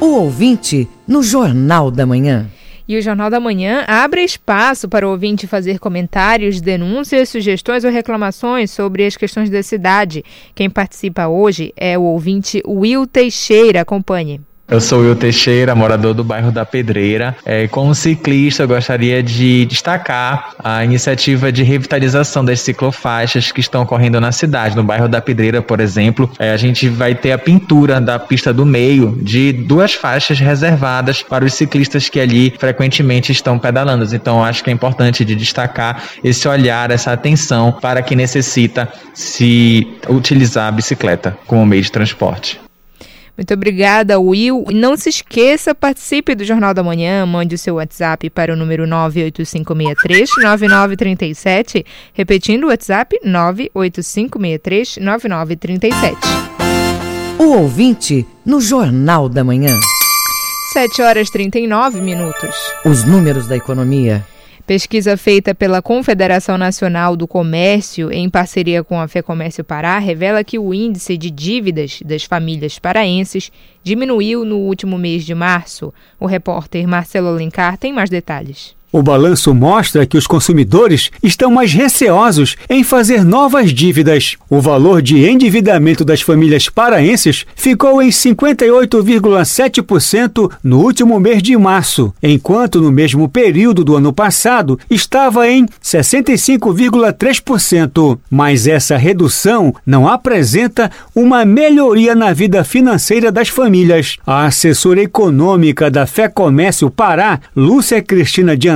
O ouvinte no Jornal da Manhã. E o Jornal da Manhã abre espaço para o ouvinte fazer comentários, denúncias, sugestões ou reclamações sobre as questões da cidade. Quem participa hoje é o ouvinte Will Teixeira. Acompanhe. Eu sou Will Teixeira, morador do bairro da Pedreira. É, como ciclista, eu gostaria de destacar a iniciativa de revitalização das ciclofaixas que estão ocorrendo na cidade. No bairro da Pedreira, por exemplo, é, a gente vai ter a pintura da pista do meio de duas faixas reservadas para os ciclistas que ali frequentemente estão pedalando. Então, acho que é importante de destacar esse olhar, essa atenção para quem necessita se utilizar a bicicleta como meio de transporte. Muito obrigada, Will. E não se esqueça, participe do Jornal da Manhã, mande o seu WhatsApp para o número 98563-9937, repetindo o WhatsApp 98563-9937. O ouvinte no Jornal da Manhã. 7 horas 39 minutos. Os números da economia. Pesquisa feita pela Confederação Nacional do Comércio, em parceria com a FEComércio Pará, revela que o índice de dívidas das famílias paraenses diminuiu no último mês de março. O repórter Marcelo Alencar tem mais detalhes. O balanço mostra que os consumidores estão mais receosos em fazer novas dívidas. O valor de endividamento das famílias paraenses ficou em 58,7% no último mês de março, enquanto no mesmo período do ano passado estava em 65,3%. Mas essa redução não apresenta uma melhoria na vida financeira das famílias. A assessora econômica da Fé Comércio Pará, Lúcia Cristina de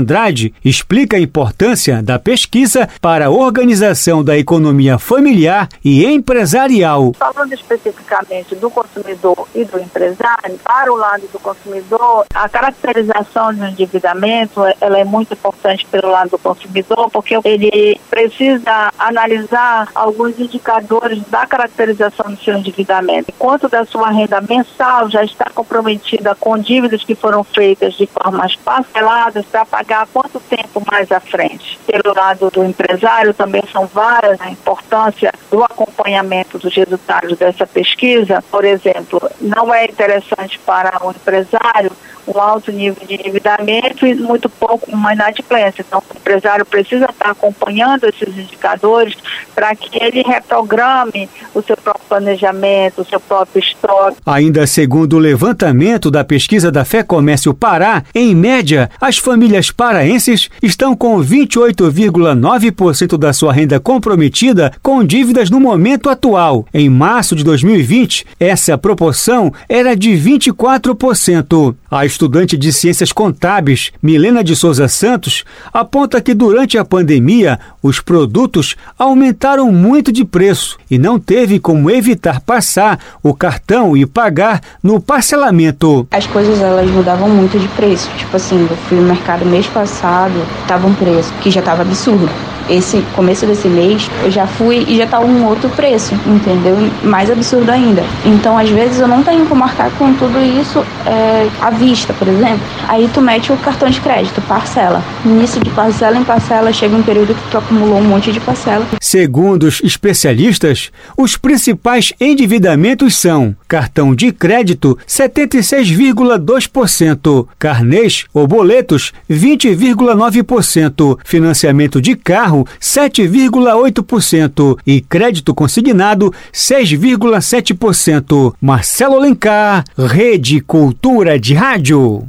explica a importância da pesquisa para a organização da economia familiar e empresarial. Falando especificamente do consumidor e do empresário, para o lado do consumidor, a caracterização do endividamento ela é muito importante pelo lado do consumidor, porque ele precisa analisar alguns indicadores da caracterização do seu endividamento. Quanto da sua renda mensal já está comprometida com dívidas que foram feitas de formas parceladas para pagar quanto muito tempo mais à frente. Pelo lado do empresário, também são várias a importância do acompanhamento dos resultados dessa pesquisa. Por exemplo, não é interessante para o empresário um alto nível de endividamento e muito pouco uma inadimplência. Então, o empresário precisa estar acompanhando esses indicadores para que ele reprograme o seu próprio planejamento, o seu próprio estoque. Ainda segundo o levantamento da pesquisa da Fé Comércio Pará, em média, as famílias paraenses estão com 28,9% da sua renda comprometida com dívidas no momento atual. Em março de 2020, essa proporção era de 24%. A estudante de Ciências Contábeis, Milena de Souza Santos, aponta que durante a pandemia os produtos aumentaram muito de preço e não teve como evitar passar o cartão e pagar no parcelamento. As coisas elas mudavam muito de preço. Tipo assim, eu fui no mercado mês passado, tava um preço que já estava absurdo esse começo desse mês, eu já fui e já tá um outro preço, entendeu? Mais absurdo ainda. Então, às vezes, eu não tenho como marcar com tudo isso é, à vista, por exemplo. Aí tu mete o cartão de crédito, parcela. Nisso de parcela em parcela, chega um período que tu acumulou um monte de parcela. Segundo os especialistas, os principais endividamentos são cartão de crédito 76,2%, carnês ou boletos 20,9%, financiamento de carro carro 7,8% e crédito consignado 6,7%. Marcelo Alencar, Rede Cultura de Rádio.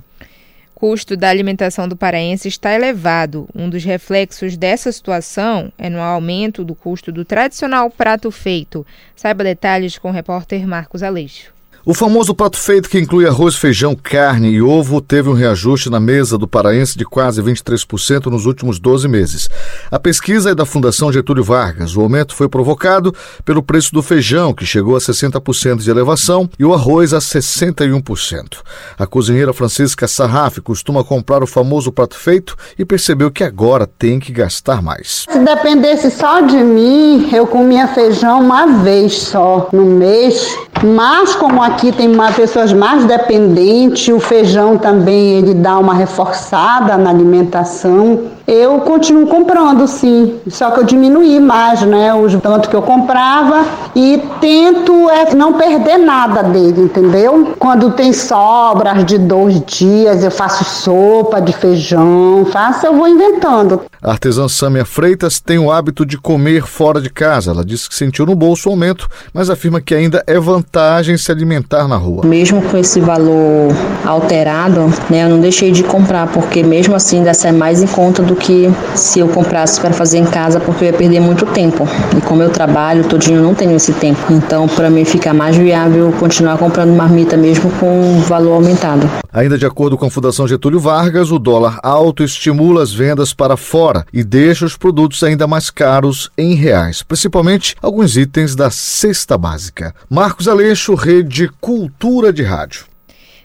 O custo da alimentação do paraense está elevado. Um dos reflexos dessa situação é no aumento do custo do tradicional prato feito. Saiba detalhes com o repórter Marcos Aleixo. O famoso prato feito que inclui arroz, feijão, carne e ovo teve um reajuste na mesa do paraense de quase 23% nos últimos 12 meses. A pesquisa é da Fundação Getúlio Vargas. O aumento foi provocado pelo preço do feijão, que chegou a 60% de elevação, e o arroz a 61%. A cozinheira Francisca Sarraf costuma comprar o famoso prato feito e percebeu que agora tem que gastar mais. Se dependesse só de mim, eu comia feijão uma vez só no mês, mas como aqui tem mais pessoas mais dependentes, o feijão também ele dá uma reforçada na alimentação. Eu continuo comprando, sim, só que eu diminuí mais, né, o tanto que eu comprava e tento é, não perder nada dele, entendeu? Quando tem sobras de dois dias, eu faço sopa de feijão, faço, eu vou inventando. A artesã Sâmia Freitas tem o hábito de comer fora de casa. Ela disse que sentiu no bolso o aumento, mas afirma que ainda é vantagem vantagem se alimentar na rua. Mesmo com esse valor alterado, né, eu não deixei de comprar, porque mesmo assim ainda sai mais em conta do que se eu comprasse para fazer em casa, porque eu ia perder muito tempo. E como eu trabalho todinho, eu não tenho esse tempo. Então, para mim fica mais viável continuar comprando marmita mesmo com o valor aumentado. Ainda de acordo com a Fundação Getúlio Vargas, o dólar alto estimula as vendas para fora e deixa os produtos ainda mais caros em reais, principalmente alguns itens da cesta básica. Marcos Aleixo, Rede Cultura de Rádio.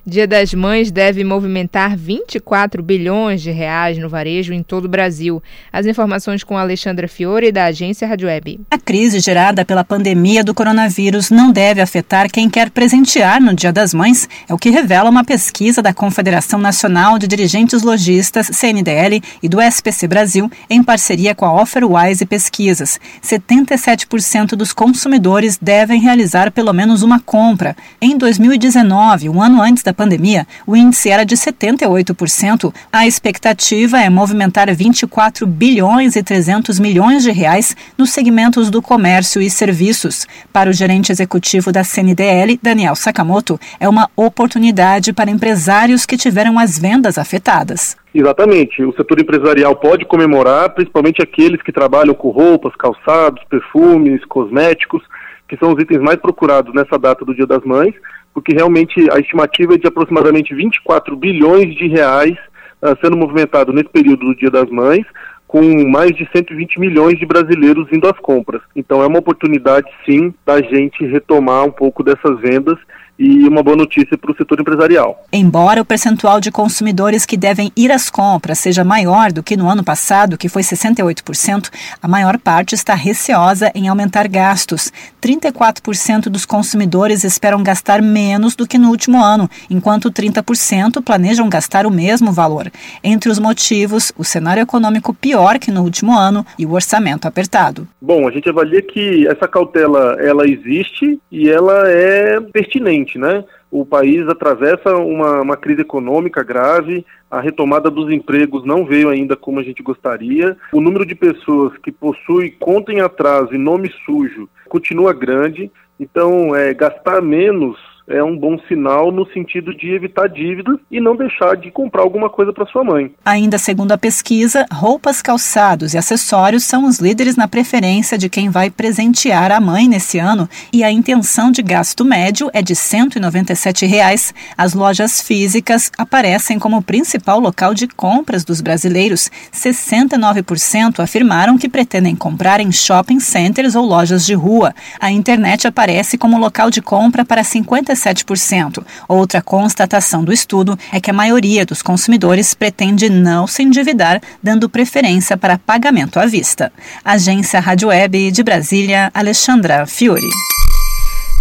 Dia das Mães deve movimentar 24 bilhões de reais no varejo em todo o Brasil. As informações com Alexandra Fiore, da agência Rádio Web. A crise gerada pela pandemia do coronavírus não deve afetar quem quer presentear no Dia das Mães, é o que revela uma pesquisa da Confederação Nacional de Dirigentes Logistas, CNDL, e do SPC Brasil, em parceria com a Offerwise Pesquisas. 77% dos consumidores devem realizar pelo menos uma compra. Em 2019, um ano antes da da pandemia, o índice era de 78%. A expectativa é movimentar 24 bilhões e 300 milhões de reais nos segmentos do comércio e serviços. Para o gerente executivo da CNDL, Daniel Sakamoto, é uma oportunidade para empresários que tiveram as vendas afetadas. Exatamente. O setor empresarial pode comemorar, principalmente aqueles que trabalham com roupas, calçados, perfumes, cosméticos, que são os itens mais procurados nessa data do Dia das Mães porque realmente a estimativa é de aproximadamente 24 bilhões de reais uh, sendo movimentado nesse período do Dia das Mães, com mais de 120 milhões de brasileiros indo às compras. Então é uma oportunidade, sim, da gente retomar um pouco dessas vendas e uma boa notícia para o setor empresarial. Embora o percentual de consumidores que devem ir às compras seja maior do que no ano passado, que foi 68%, a maior parte está receosa em aumentar gastos. 34% dos consumidores esperam gastar menos do que no último ano, enquanto 30% planejam gastar o mesmo valor. Entre os motivos, o cenário econômico pior que no último ano e o orçamento apertado. Bom, a gente avalia que essa cautela ela existe e ela é pertinente né? O país atravessa uma, uma crise econômica grave, a retomada dos empregos não veio ainda como a gente gostaria. O número de pessoas que possui conta em atraso e nome sujo continua grande. Então, é, gastar menos é um bom sinal no sentido de evitar dívidas e não deixar de comprar alguma coisa para sua mãe. Ainda segundo a pesquisa, roupas, calçados e acessórios são os líderes na preferência de quem vai presentear a mãe nesse ano e a intenção de gasto médio é de 197 reais. As lojas físicas aparecem como o principal local de compras dos brasileiros. 69% afirmaram que pretendem comprar em shopping centers ou lojas de rua. A internet aparece como local de compra para 57 17%. Outra constatação do estudo é que a maioria dos consumidores pretende não se endividar, dando preferência para pagamento à vista. Agência Rádio Web de Brasília, Alexandra Fiore.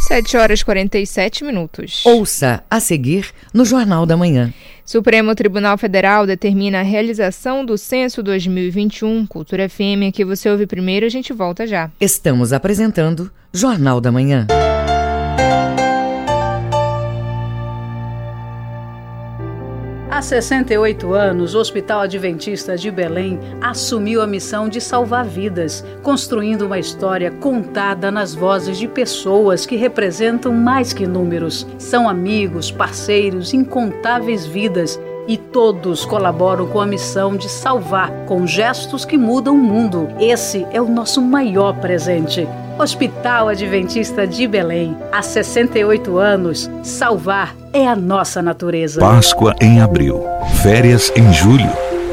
7 horas 47 minutos. Ouça a seguir no Jornal da Manhã. Supremo Tribunal Federal determina a realização do Censo 2021 Cultura FM, que você ouve primeiro, a gente volta já. Estamos apresentando Jornal da Manhã. Há 68 anos, o Hospital Adventista de Belém assumiu a missão de salvar vidas, construindo uma história contada nas vozes de pessoas que representam mais que números. São amigos, parceiros, incontáveis vidas e todos colaboram com a missão de salvar com gestos que mudam o mundo. Esse é o nosso maior presente. Hospital Adventista de Belém. Há 68 anos, salvar é a nossa natureza. Páscoa em abril, férias em julho,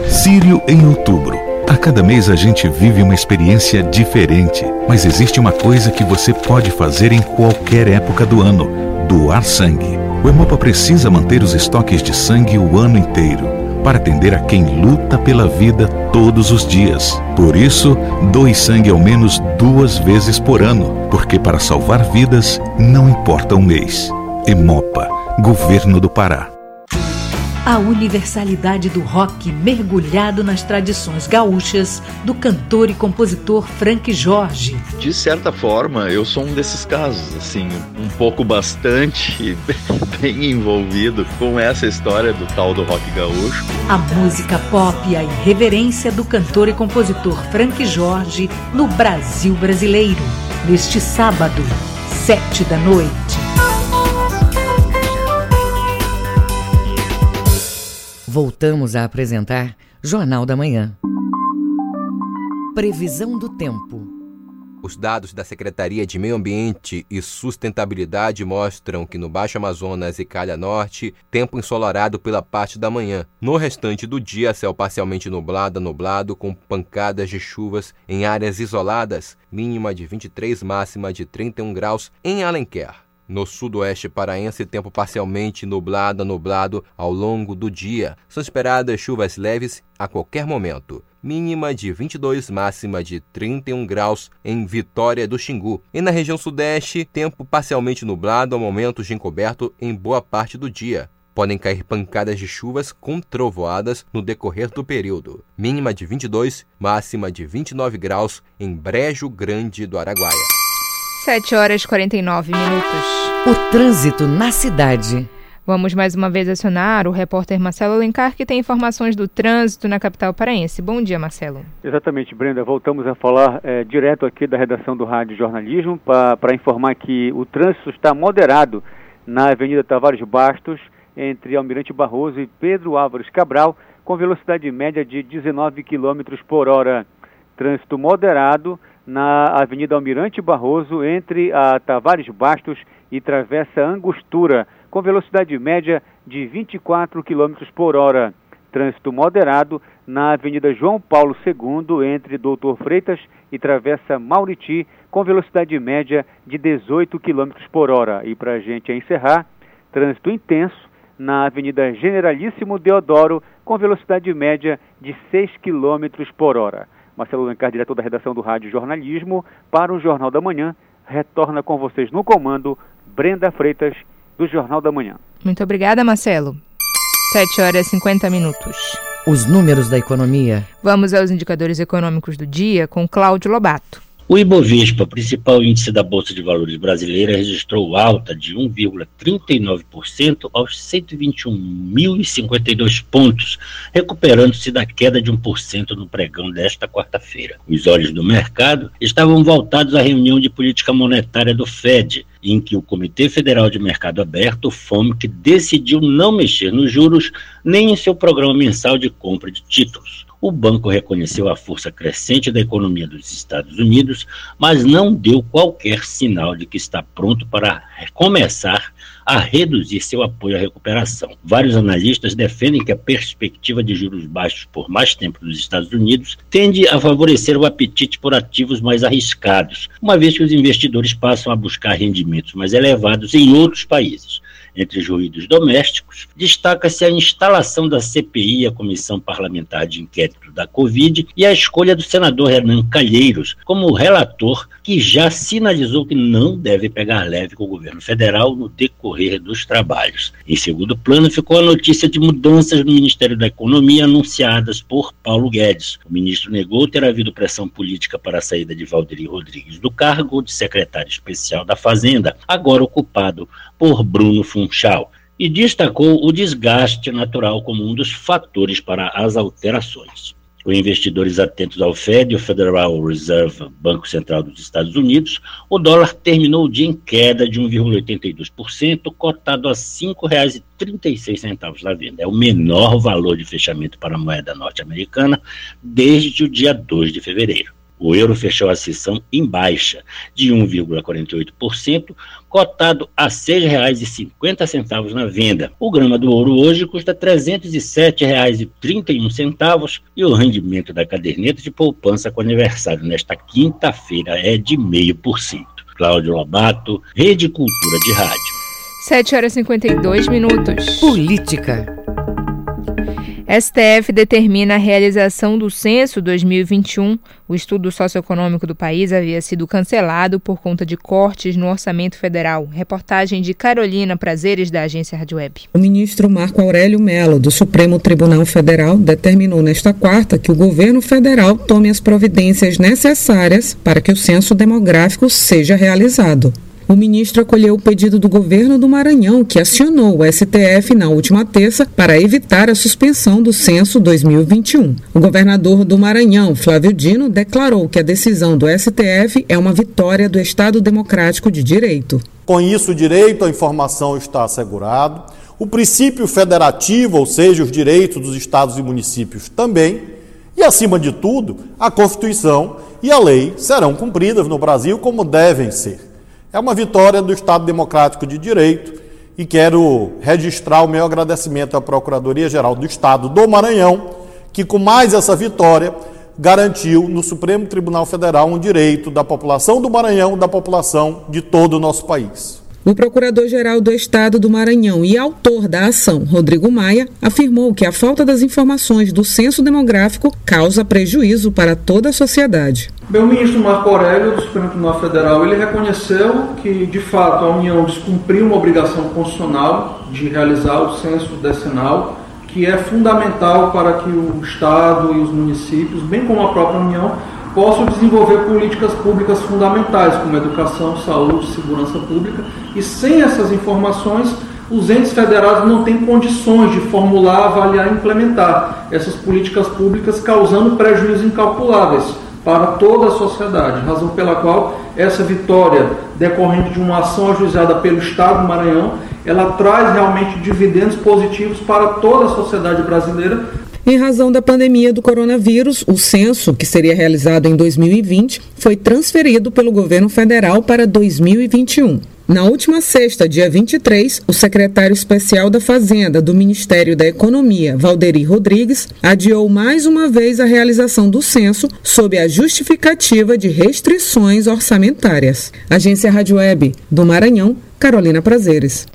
Sírio em outubro. A cada mês a gente vive uma experiência diferente, mas existe uma coisa que você pode fazer em qualquer época do ano: doar sangue. O Hemopa precisa manter os estoques de sangue o ano inteiro para atender a quem luta pela vida todos os dias. Por isso, doe sangue ao menos duas vezes por ano, porque para salvar vidas não importa o mês. Emopa, Governo do Pará a universalidade do rock mergulhado nas tradições gaúchas do cantor e compositor Frank Jorge. De certa forma, eu sou um desses casos, assim, um pouco bastante (laughs) bem envolvido com essa história do tal do rock gaúcho. A música pop e a irreverência do cantor e compositor Frank Jorge no Brasil brasileiro, neste sábado, sete da noite. Voltamos a apresentar Jornal da Manhã. Previsão do tempo. Os dados da Secretaria de Meio Ambiente e Sustentabilidade mostram que no Baixo Amazonas e Calha Norte, tempo ensolarado pela parte da manhã. No restante do dia, céu parcialmente nublado, nublado, com pancadas de chuvas em áreas isoladas, mínima de 23, máxima de 31 graus em Alenquer. No sudoeste paraense, tempo parcialmente nublado, nublado ao longo do dia. São esperadas chuvas leves a qualquer momento mínima de 22, máxima de 31 graus em Vitória do Xingu. E na região sudeste, tempo parcialmente nublado a momentos de encoberto em boa parte do dia. Podem cair pancadas de chuvas com trovoadas no decorrer do período. Mínima de 22, máxima de 29 graus em Brejo Grande do Araguaia. 7 horas e 49 minutos. O trânsito na cidade. Vamos mais uma vez acionar o repórter Marcelo Alencar, que tem informações do trânsito na capital paraense. Bom dia, Marcelo. Exatamente, Brenda. Voltamos a falar é, direto aqui da redação do Rádio Jornalismo para informar que o trânsito está moderado na Avenida Tavares Bastos, entre Almirante Barroso e Pedro Álvares Cabral, com velocidade média de 19 km por hora. Trânsito moderado na Avenida Almirante Barroso, entre a Tavares Bastos e Travessa Angostura com velocidade média de 24 km por hora. Trânsito moderado na Avenida João Paulo II, entre Doutor Freitas e Travessa Mauriti, com velocidade média de 18 km por hora. E para a gente encerrar, trânsito intenso na Avenida Generalíssimo Deodoro, com velocidade média de 6 km por hora. Marcelo Lencar, diretor da redação do Rádio Jornalismo, para o Jornal da Manhã, retorna com vocês no comando Brenda Freitas do Jornal da Manhã. Muito obrigada, Marcelo. 7 horas e 50 minutos. Os números da economia. Vamos aos indicadores econômicos do dia com Cláudio Lobato. O Ibovespa, principal índice da Bolsa de Valores brasileira, registrou alta de 1,39% aos 121.052 pontos, recuperando-se da queda de 1% no pregão desta quarta-feira. Os olhos do mercado estavam voltados à reunião de política monetária do Fed, em que o Comitê Federal de Mercado Aberto, FOMC, decidiu não mexer nos juros nem em seu programa mensal de compra de títulos o banco reconheceu a força crescente da economia dos Estados Unidos, mas não deu qualquer sinal de que está pronto para começar a reduzir seu apoio à recuperação. Vários analistas defendem que a perspectiva de juros baixos por mais tempo nos Estados Unidos tende a favorecer o apetite por ativos mais arriscados, uma vez que os investidores passam a buscar rendimentos mais elevados em outros países entre os ruídos domésticos, destaca-se a instalação da CPI, a Comissão Parlamentar de Inquérito da Covid, e a escolha do senador Renan Calheiros como relator, que já sinalizou que não deve pegar leve com o governo federal no decorrer dos trabalhos. Em segundo plano, ficou a notícia de mudanças no Ministério da Economia anunciadas por Paulo Guedes. O ministro negou ter havido pressão política para a saída de Valderi Rodrigues do cargo de secretário especial da Fazenda, agora ocupado por Bruno Funchal, e destacou o desgaste natural como um dos fatores para as alterações. Com investidores atentos ao Fed, o Federal Reserve, Banco Central dos Estados Unidos, o dólar terminou o dia em queda de 1,82%, cotado a R$ 5,36 na venda. É o menor valor de fechamento para a moeda norte-americana desde o dia 2 de fevereiro. O euro fechou a sessão em baixa, de 1,48%, cotado a R$ 6,50 na venda. O grama do ouro hoje custa R$ 307,31 e o rendimento da caderneta de poupança com aniversário nesta quinta-feira é de 0,5%. Cláudio Lobato, Rede Cultura de Rádio. 7 horas e 52 minutos. Política. STF determina a realização do censo 2021. O estudo socioeconômico do país havia sido cancelado por conta de cortes no orçamento federal. Reportagem de Carolina Prazeres, da agência Rádio Web. O ministro Marco Aurélio Melo, do Supremo Tribunal Federal, determinou nesta quarta que o governo federal tome as providências necessárias para que o censo demográfico seja realizado. O ministro acolheu o pedido do governo do Maranhão, que acionou o STF na última terça para evitar a suspensão do censo 2021. O governador do Maranhão, Flávio Dino, declarou que a decisão do STF é uma vitória do Estado Democrático de Direito. Com isso, o direito à informação está assegurado, o princípio federativo, ou seja, os direitos dos estados e municípios também, e acima de tudo, a Constituição e a lei serão cumpridas no Brasil como devem ser. É uma vitória do Estado Democrático de Direito e quero registrar o meu agradecimento à Procuradoria-Geral do Estado do Maranhão, que com mais essa vitória garantiu no Supremo Tribunal Federal um direito da população do Maranhão, da população de todo o nosso país. O procurador-geral do Estado do Maranhão e autor da ação, Rodrigo Maia, afirmou que a falta das informações do censo demográfico causa prejuízo para toda a sociedade. Bem, o ministro Marco Aurélio do Supremo Tribunal Federal ele reconheceu que, de fato, a União descumpriu uma obrigação constitucional de realizar o censo decenal, que é fundamental para que o Estado e os municípios, bem como a própria União, possam desenvolver políticas públicas fundamentais, como educação, saúde, segurança pública, e sem essas informações, os entes federados não têm condições de formular, avaliar e implementar essas políticas públicas, causando prejuízos incalculáveis para toda a sociedade, razão pela qual essa vitória decorrente de uma ação ajuizada pelo Estado do Maranhão, ela traz realmente dividendos positivos para toda a sociedade brasileira, em razão da pandemia do coronavírus, o censo, que seria realizado em 2020, foi transferido pelo governo federal para 2021. Na última sexta, dia 23, o secretário especial da Fazenda do Ministério da Economia, Valderi Rodrigues, adiou mais uma vez a realização do censo sob a justificativa de restrições orçamentárias. Agência Rádio Web do Maranhão, Carolina Prazeres.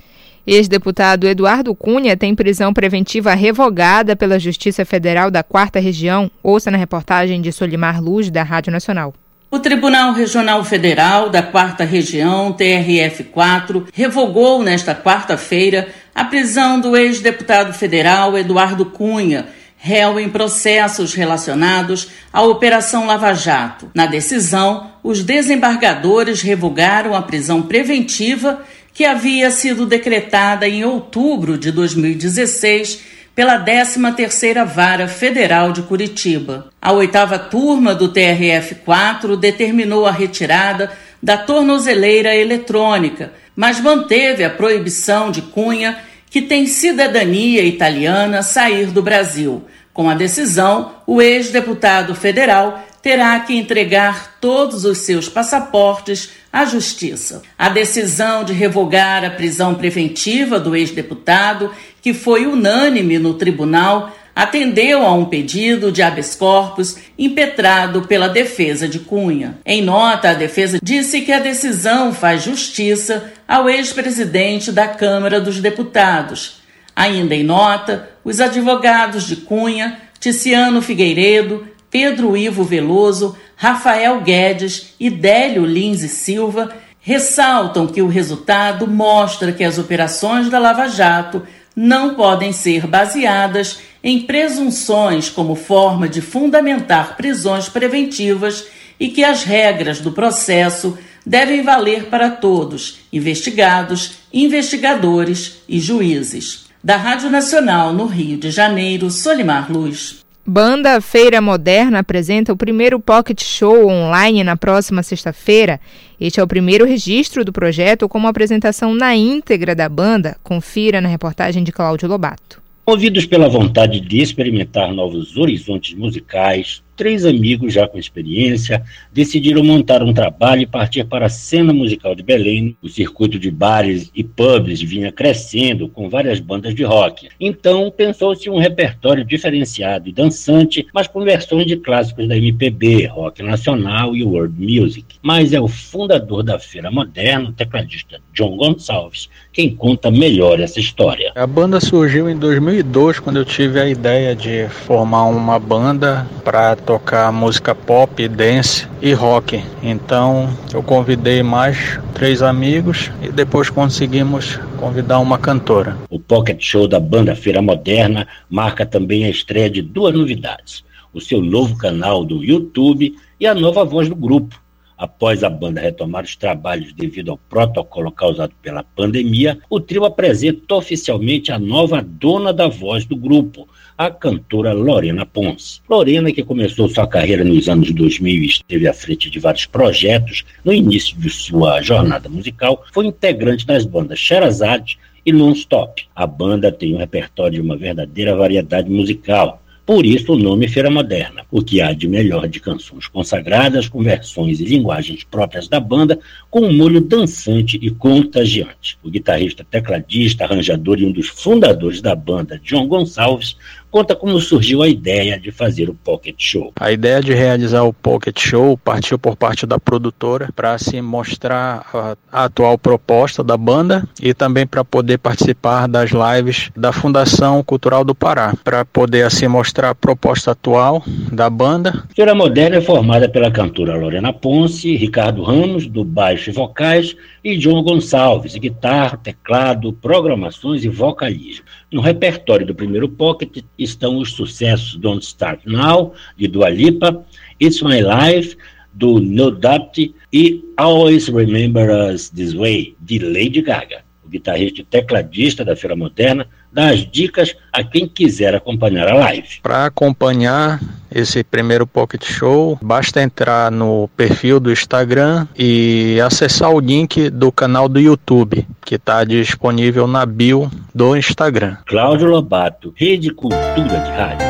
Ex-deputado Eduardo Cunha tem prisão preventiva revogada pela Justiça Federal da Quarta Região. Ouça na reportagem de Solimar Luz, da Rádio Nacional. O Tribunal Regional Federal da Quarta Região, TRF4, revogou nesta quarta-feira a prisão do ex-deputado federal Eduardo Cunha, réu em processos relacionados à Operação Lava Jato. Na decisão, os desembargadores revogaram a prisão preventiva que havia sido decretada em outubro de 2016 pela 13ª Vara Federal de Curitiba. A oitava turma do TRF-4 determinou a retirada da tornozeleira eletrônica, mas manteve a proibição de Cunha, que tem cidadania italiana, sair do Brasil. Com a decisão, o ex-deputado federal terá que entregar todos os seus passaportes à Justiça. A decisão de revogar a prisão preventiva do ex-deputado, que foi unânime no tribunal, atendeu a um pedido de habeas corpus impetrado pela defesa de Cunha. Em nota, a defesa disse que a decisão faz justiça ao ex-presidente da Câmara dos Deputados. Ainda em nota, os advogados de Cunha, Ticiano Figueiredo, Pedro Ivo Veloso, Rafael Guedes e Délio Lins e Silva ressaltam que o resultado mostra que as operações da Lava Jato não podem ser baseadas em presunções como forma de fundamentar prisões preventivas e que as regras do processo devem valer para todos, investigados, investigadores e juízes. Da Rádio Nacional no Rio de Janeiro, Solimar Luz. Banda Feira Moderna apresenta o primeiro Pocket Show online na próxima sexta-feira. Este é o primeiro registro do projeto como apresentação na íntegra da banda. Confira na reportagem de Cláudio Lobato. Movidos pela vontade de experimentar novos horizontes musicais, três amigos já com experiência decidiram montar um trabalho e partir para a cena musical de Belém. O circuito de bares e pubs vinha crescendo com várias bandas de rock. Então pensou-se um repertório diferenciado e dançante, mas com versões de clássicos da MPB, rock nacional e world music. Mas é o fundador da Feira Moderna, o tecladista John Gonçalves, quem conta melhor essa história. A banda surgiu em 2002, quando eu tive a ideia de formar uma banda para tocar música pop, dance e rock. Então eu convidei mais três amigos e depois conseguimos convidar uma cantora. O Pocket Show da banda Feira Moderna marca também a estreia de duas novidades: o seu novo canal do YouTube e a nova voz do grupo. Após a banda retomar os trabalhos devido ao protocolo causado pela pandemia, o trio apresenta oficialmente a nova dona da voz do grupo, a cantora Lorena Ponce. Lorena, que começou sua carreira nos anos 2000 e esteve à frente de vários projetos no início de sua jornada musical, foi integrante das bandas Sherazade e non-stop. A banda tem um repertório de uma verdadeira variedade musical, por isso o nome Feira Moderna, o que há de melhor de canções consagradas com versões e linguagens próprias da banda, com um molho dançante e contagiante. O guitarrista, tecladista, arranjador e um dos fundadores da banda, John Gonçalves, conta como surgiu a ideia de fazer o Pocket Show. A ideia de realizar o Pocket Show partiu por parte da produtora para se mostrar a, a, atual proposta da banda e também para poder participar das lives da Fundação Cultural do Pará, para poder assim mostrar a proposta atual da banda. Feira Moderna é formada pela cantora Lorena Ponce, Ricardo Ramos, do baixo e vocais, e John Gonçalves, guitarra, teclado, programações e vocalismo. No repertório do primeiro Pocket estão os sucessos Don't Start Now, de Dua Lipa, It's My Life, do No Doubt e Always Remember Us This Way, de Lady Gaga. Guitarrista e tecladista da Feira Moderna dá as dicas a quem quiser acompanhar a live. Para acompanhar esse primeiro Pocket Show, basta entrar no perfil do Instagram e acessar o link do canal do YouTube, que está disponível na bio do Instagram. Cláudio Lobato, Rede Cultura de Rádio.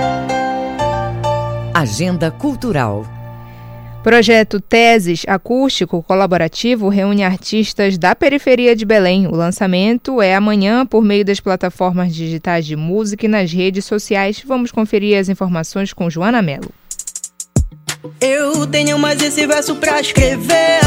Agenda Cultural. Projeto Teses Acústico Colaborativo reúne artistas da periferia de Belém. O lançamento é amanhã por meio das plataformas digitais de música e nas redes sociais. Vamos conferir as informações com Joana Mello. Eu tenho mais esse verso pra escrever.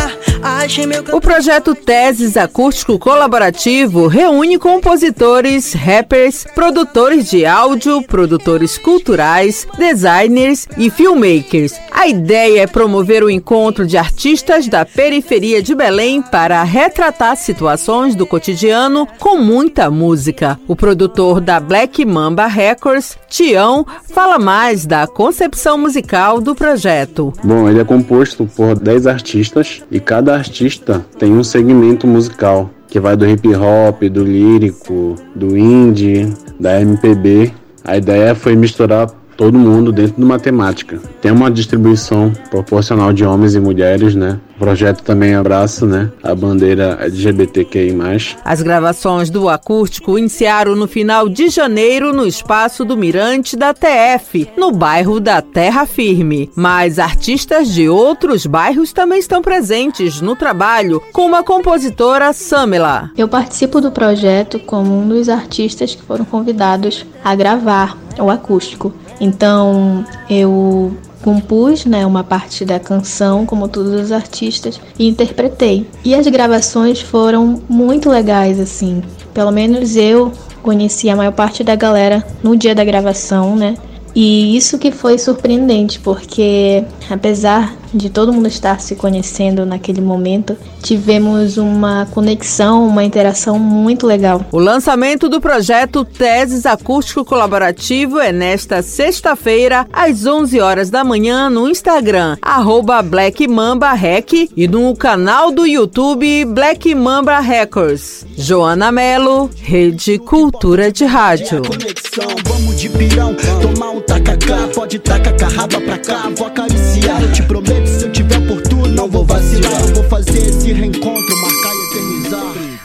Meu O projeto Teses Acústico Colaborativo reúne compositores, rappers, produtores de áudio, produtores culturais, designers e filmmakers. A ideia é promover o encontro de artistas da periferia de Belém para retratar situações do cotidiano com muita música. O produtor da Black Mamba Records, Tião, fala mais da concepção musical do projeto. Bom, ele é composto por 10 artistas e cada artista tem um segmento musical que vai do hip hop, do lírico, do indie, da MPB. A ideia foi misturar todo mundo dentro de uma temática. Tem uma distribuição proporcional de homens e mulheres, né? O projeto também abraça, né, a bandeira LGBTQI+. As gravações do acústico iniciaram no final de janeiro no espaço do Mirante da TF, no bairro da Terra Firme. Mas artistas de outros bairros também estão presentes no trabalho, como a compositora Samela. Eu participo do projeto como um dos artistas que foram convidados a gravar o acústico. Então, eu compus né, uma parte da canção, como todos os artistas, e interpretei. E as gravações foram muito legais, assim. Pelo menos eu conheci a maior parte da galera no dia da gravação, né? E isso que foi surpreendente, porque apesar de todo mundo estar se conhecendo naquele momento, tivemos uma conexão, uma interação muito legal. O lançamento do projeto Teses Acústico Colaborativo é nesta sexta-feira, às 11 horas da manhã, no Instagram, arroba Black Mamba Rec e no canal do YouTube Black Mamba Records. Joana Melo, Rede Cultura de Rádio. Vamos um tacacá, pode tacar carraba pra cá, vou acariciar, eu te prometo, se eu tiver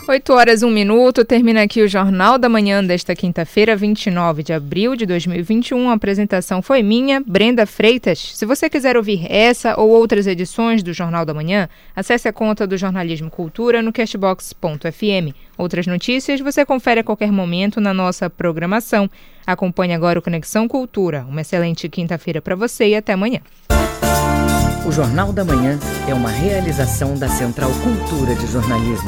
8 horas 1 minuto, termina aqui o Jornal da Manhã desta quinta-feira, 29 de abril de 2021. A apresentação foi minha, Brenda Freitas. Se você quiser ouvir essa ou outras edições do Jornal da Manhã, acesse a conta do Jornalismo Cultura no cashbox.fm. Outras notícias você confere a qualquer momento na nossa programação. Acompanhe agora o Conexão Cultura. Uma excelente quinta-feira para você e até amanhã. O Jornal da Manhã é uma realização da Central Cultura de Jornalismo.